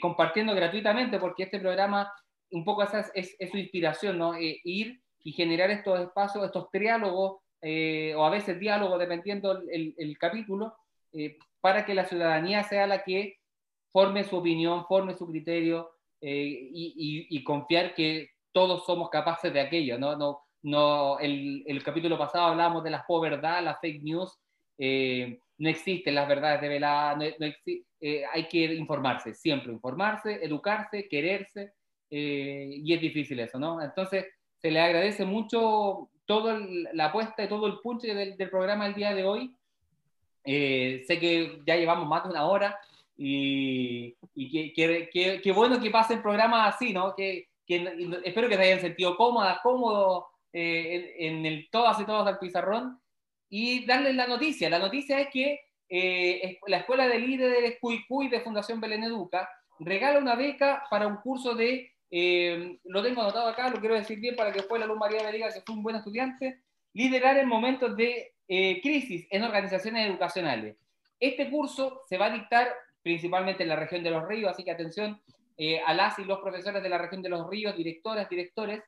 S1: compartiendo gratuitamente, porque este programa un poco esa es, su inspiración, ¿no? Ir y generar estos espacios, estos triálogos, o a veces diálogos, dependiendo el, el capítulo, para que la ciudadanía sea la que forme su opinión, forme su criterio y, y, confiar que todos somos capaces de aquello, ¿no? no, no el, el capítulo pasado hablábamos de la verdad, la fake news, no existen las verdades de no, eh, hay que informarse, siempre informarse, educarse, quererse, eh, y es difícil eso, ¿no? Entonces, se le agradece mucho toda la apuesta y todo el punche del, programa el día de hoy. Eh, sé que ya llevamos más de una hora y, y que, bueno que pasen programas así, ¿no? Que, espero que se hayan sentido cómodas, cómodos en, en, el todas y todas al pizarrón y darles la noticia. La noticia es que eh, la Escuela de Líderes Cuicuy de Fundación Belén Educa regala una beca para un curso de, eh, lo tengo anotado acá, lo quiero decir bien para que después la luz María me diga que fue un buen estudiante, liderar en momentos de eh, crisis en organizaciones educacionales. Este curso se va a dictar principalmente en la región de los ríos, así que atención a las y los profesores de la región de los ríos, directoras, directores,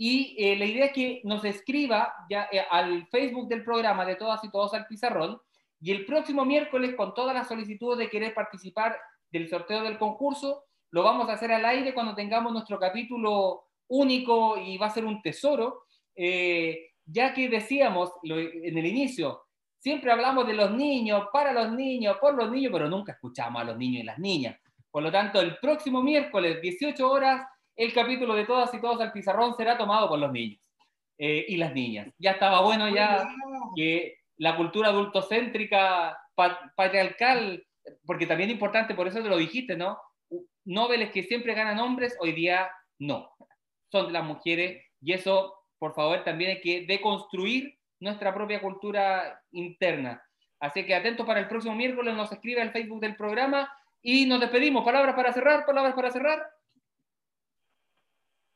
S1: y eh, la idea es que nos escriba ya eh, al Facebook del programa de todas y todos al pizarrón. Y el próximo miércoles, con todas las solicitudes de querer participar del sorteo del concurso, lo vamos a hacer al aire cuando tengamos nuestro capítulo único y va a ser un tesoro. Eh, ya que decíamos en el inicio, siempre hablamos de los niños, para los niños, por los niños, pero nunca escuchamos a los niños y las niñas. Por lo tanto, el próximo miércoles, 18 horas, el capítulo de todas y todos al pizarrón será tomado por los niños eh, y las niñas. Ya estaba bueno ya que la cultura adultocéntrica, patriarcal, porque también es importante, por eso te lo dijiste, ¿no? Noveles que siempre ganan hombres, hoy día no. Son de las mujeres y eso, por favor, también hay que deconstruir nuestra propia cultura interna. Así que atentos para el próximo miércoles, nos escribe al Facebook del programa y nos despedimos. Palabras para cerrar, palabras para cerrar.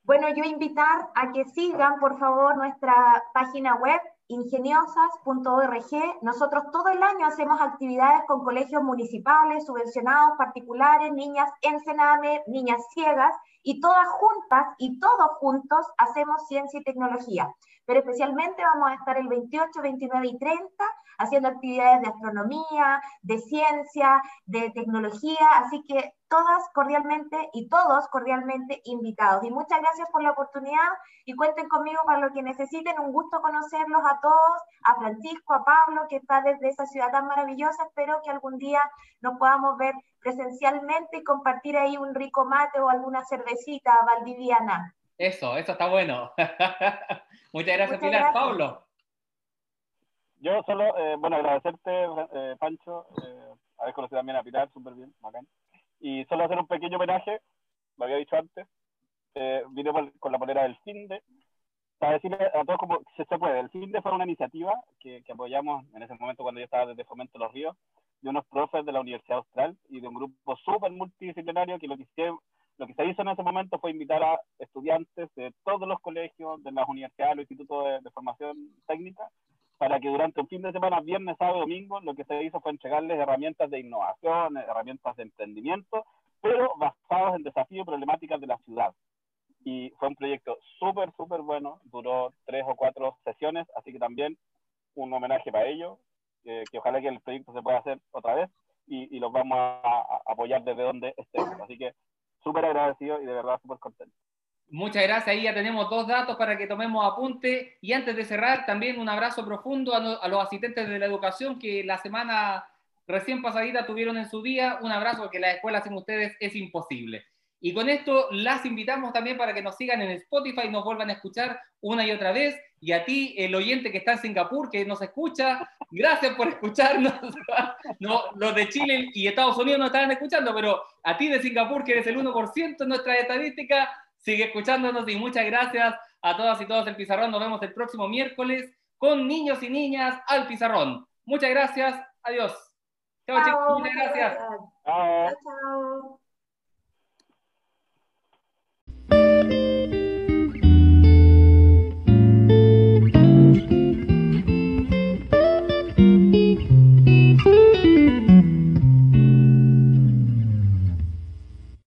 S2: Bueno, yo invitar a que sigan, por favor, nuestra página web ingeniosas.org. Nosotros todo el año hacemos actividades con colegios municipales, subvencionados, particulares, niñas en Sename, niñas ciegas, y todas juntas y todos juntos hacemos ciencia y tecnología. Pero especialmente vamos a estar el 28, 29 y 30 haciendo actividades de astronomía, de ciencia, de tecnología, así que todas cordialmente y todos cordialmente invitados. Y muchas gracias por la oportunidad y cuenten conmigo para lo que necesiten. Un gusto conocerlos a todos, a Francisco, a Pablo, que está desde esa ciudad tan maravillosa. Espero que algún día nos podamos ver presencialmente y compartir ahí un rico mate o alguna cervecita valdiviana.
S1: Eso, eso está bueno. <laughs> Muchas gracias, Pilar. Pablo.
S3: Yo solo, eh, bueno, agradecerte, eh, Pancho, eh, haber conocido también a Pilar, súper bien, bacán. Y solo hacer un pequeño homenaje, lo había dicho antes, eh, vine con la polera del CINDE, para decirle a todos como se, se puede. El CINDE fue una iniciativa que, que, apoyamos en ese momento cuando yo estaba desde Fomento Los Ríos, de unos profes de la Universidad Austral y de un grupo súper multidisciplinario que lo que, se, lo que se hizo en ese momento fue invitar a estudiantes de todos los colegios, de las universidades, los institutos de, de formación técnica, para que durante un fin de semana, viernes, sábado, domingo, lo que se hizo fue entregarles herramientas de innovación, herramientas de emprendimiento, pero basados en desafíos y problemáticas de la ciudad. Y fue un proyecto súper, súper bueno, duró tres o cuatro sesiones, así que también un homenaje para ellos, que, que ojalá que el proyecto se pueda hacer otra vez y, y los vamos a, a, apoyar desde donde estemos. Así que súper agradecido y de verdad súper contento.
S1: Muchas gracias. Ahí ya tenemos dos datos para que tomemos apunte. Y antes de cerrar, también un abrazo profundo a, no, a, los asistentes de la educación que la semana recién pasadita tuvieron en su día. Un abrazo porque la escuela sin ustedes es imposible. Y con esto las invitamos también para que nos sigan en Spotify y nos vuelvan a escuchar una y otra vez. Y a ti, el oyente que está en Singapur, que nos escucha, gracias por escucharnos. <laughs> No, los de Chile y Estados Unidos no estaban escuchando, pero a ti de Singapur, que eres el 1% en nuestra estadística, Sigue escuchándonos y muchas gracias a todas y todos del Pizarrón. Nos vemos el próximo miércoles con niños y niñas al Pizarrón. Muchas gracias. Adiós.
S2: Chao, chao chicos. Muchas gracias. Chao, chao.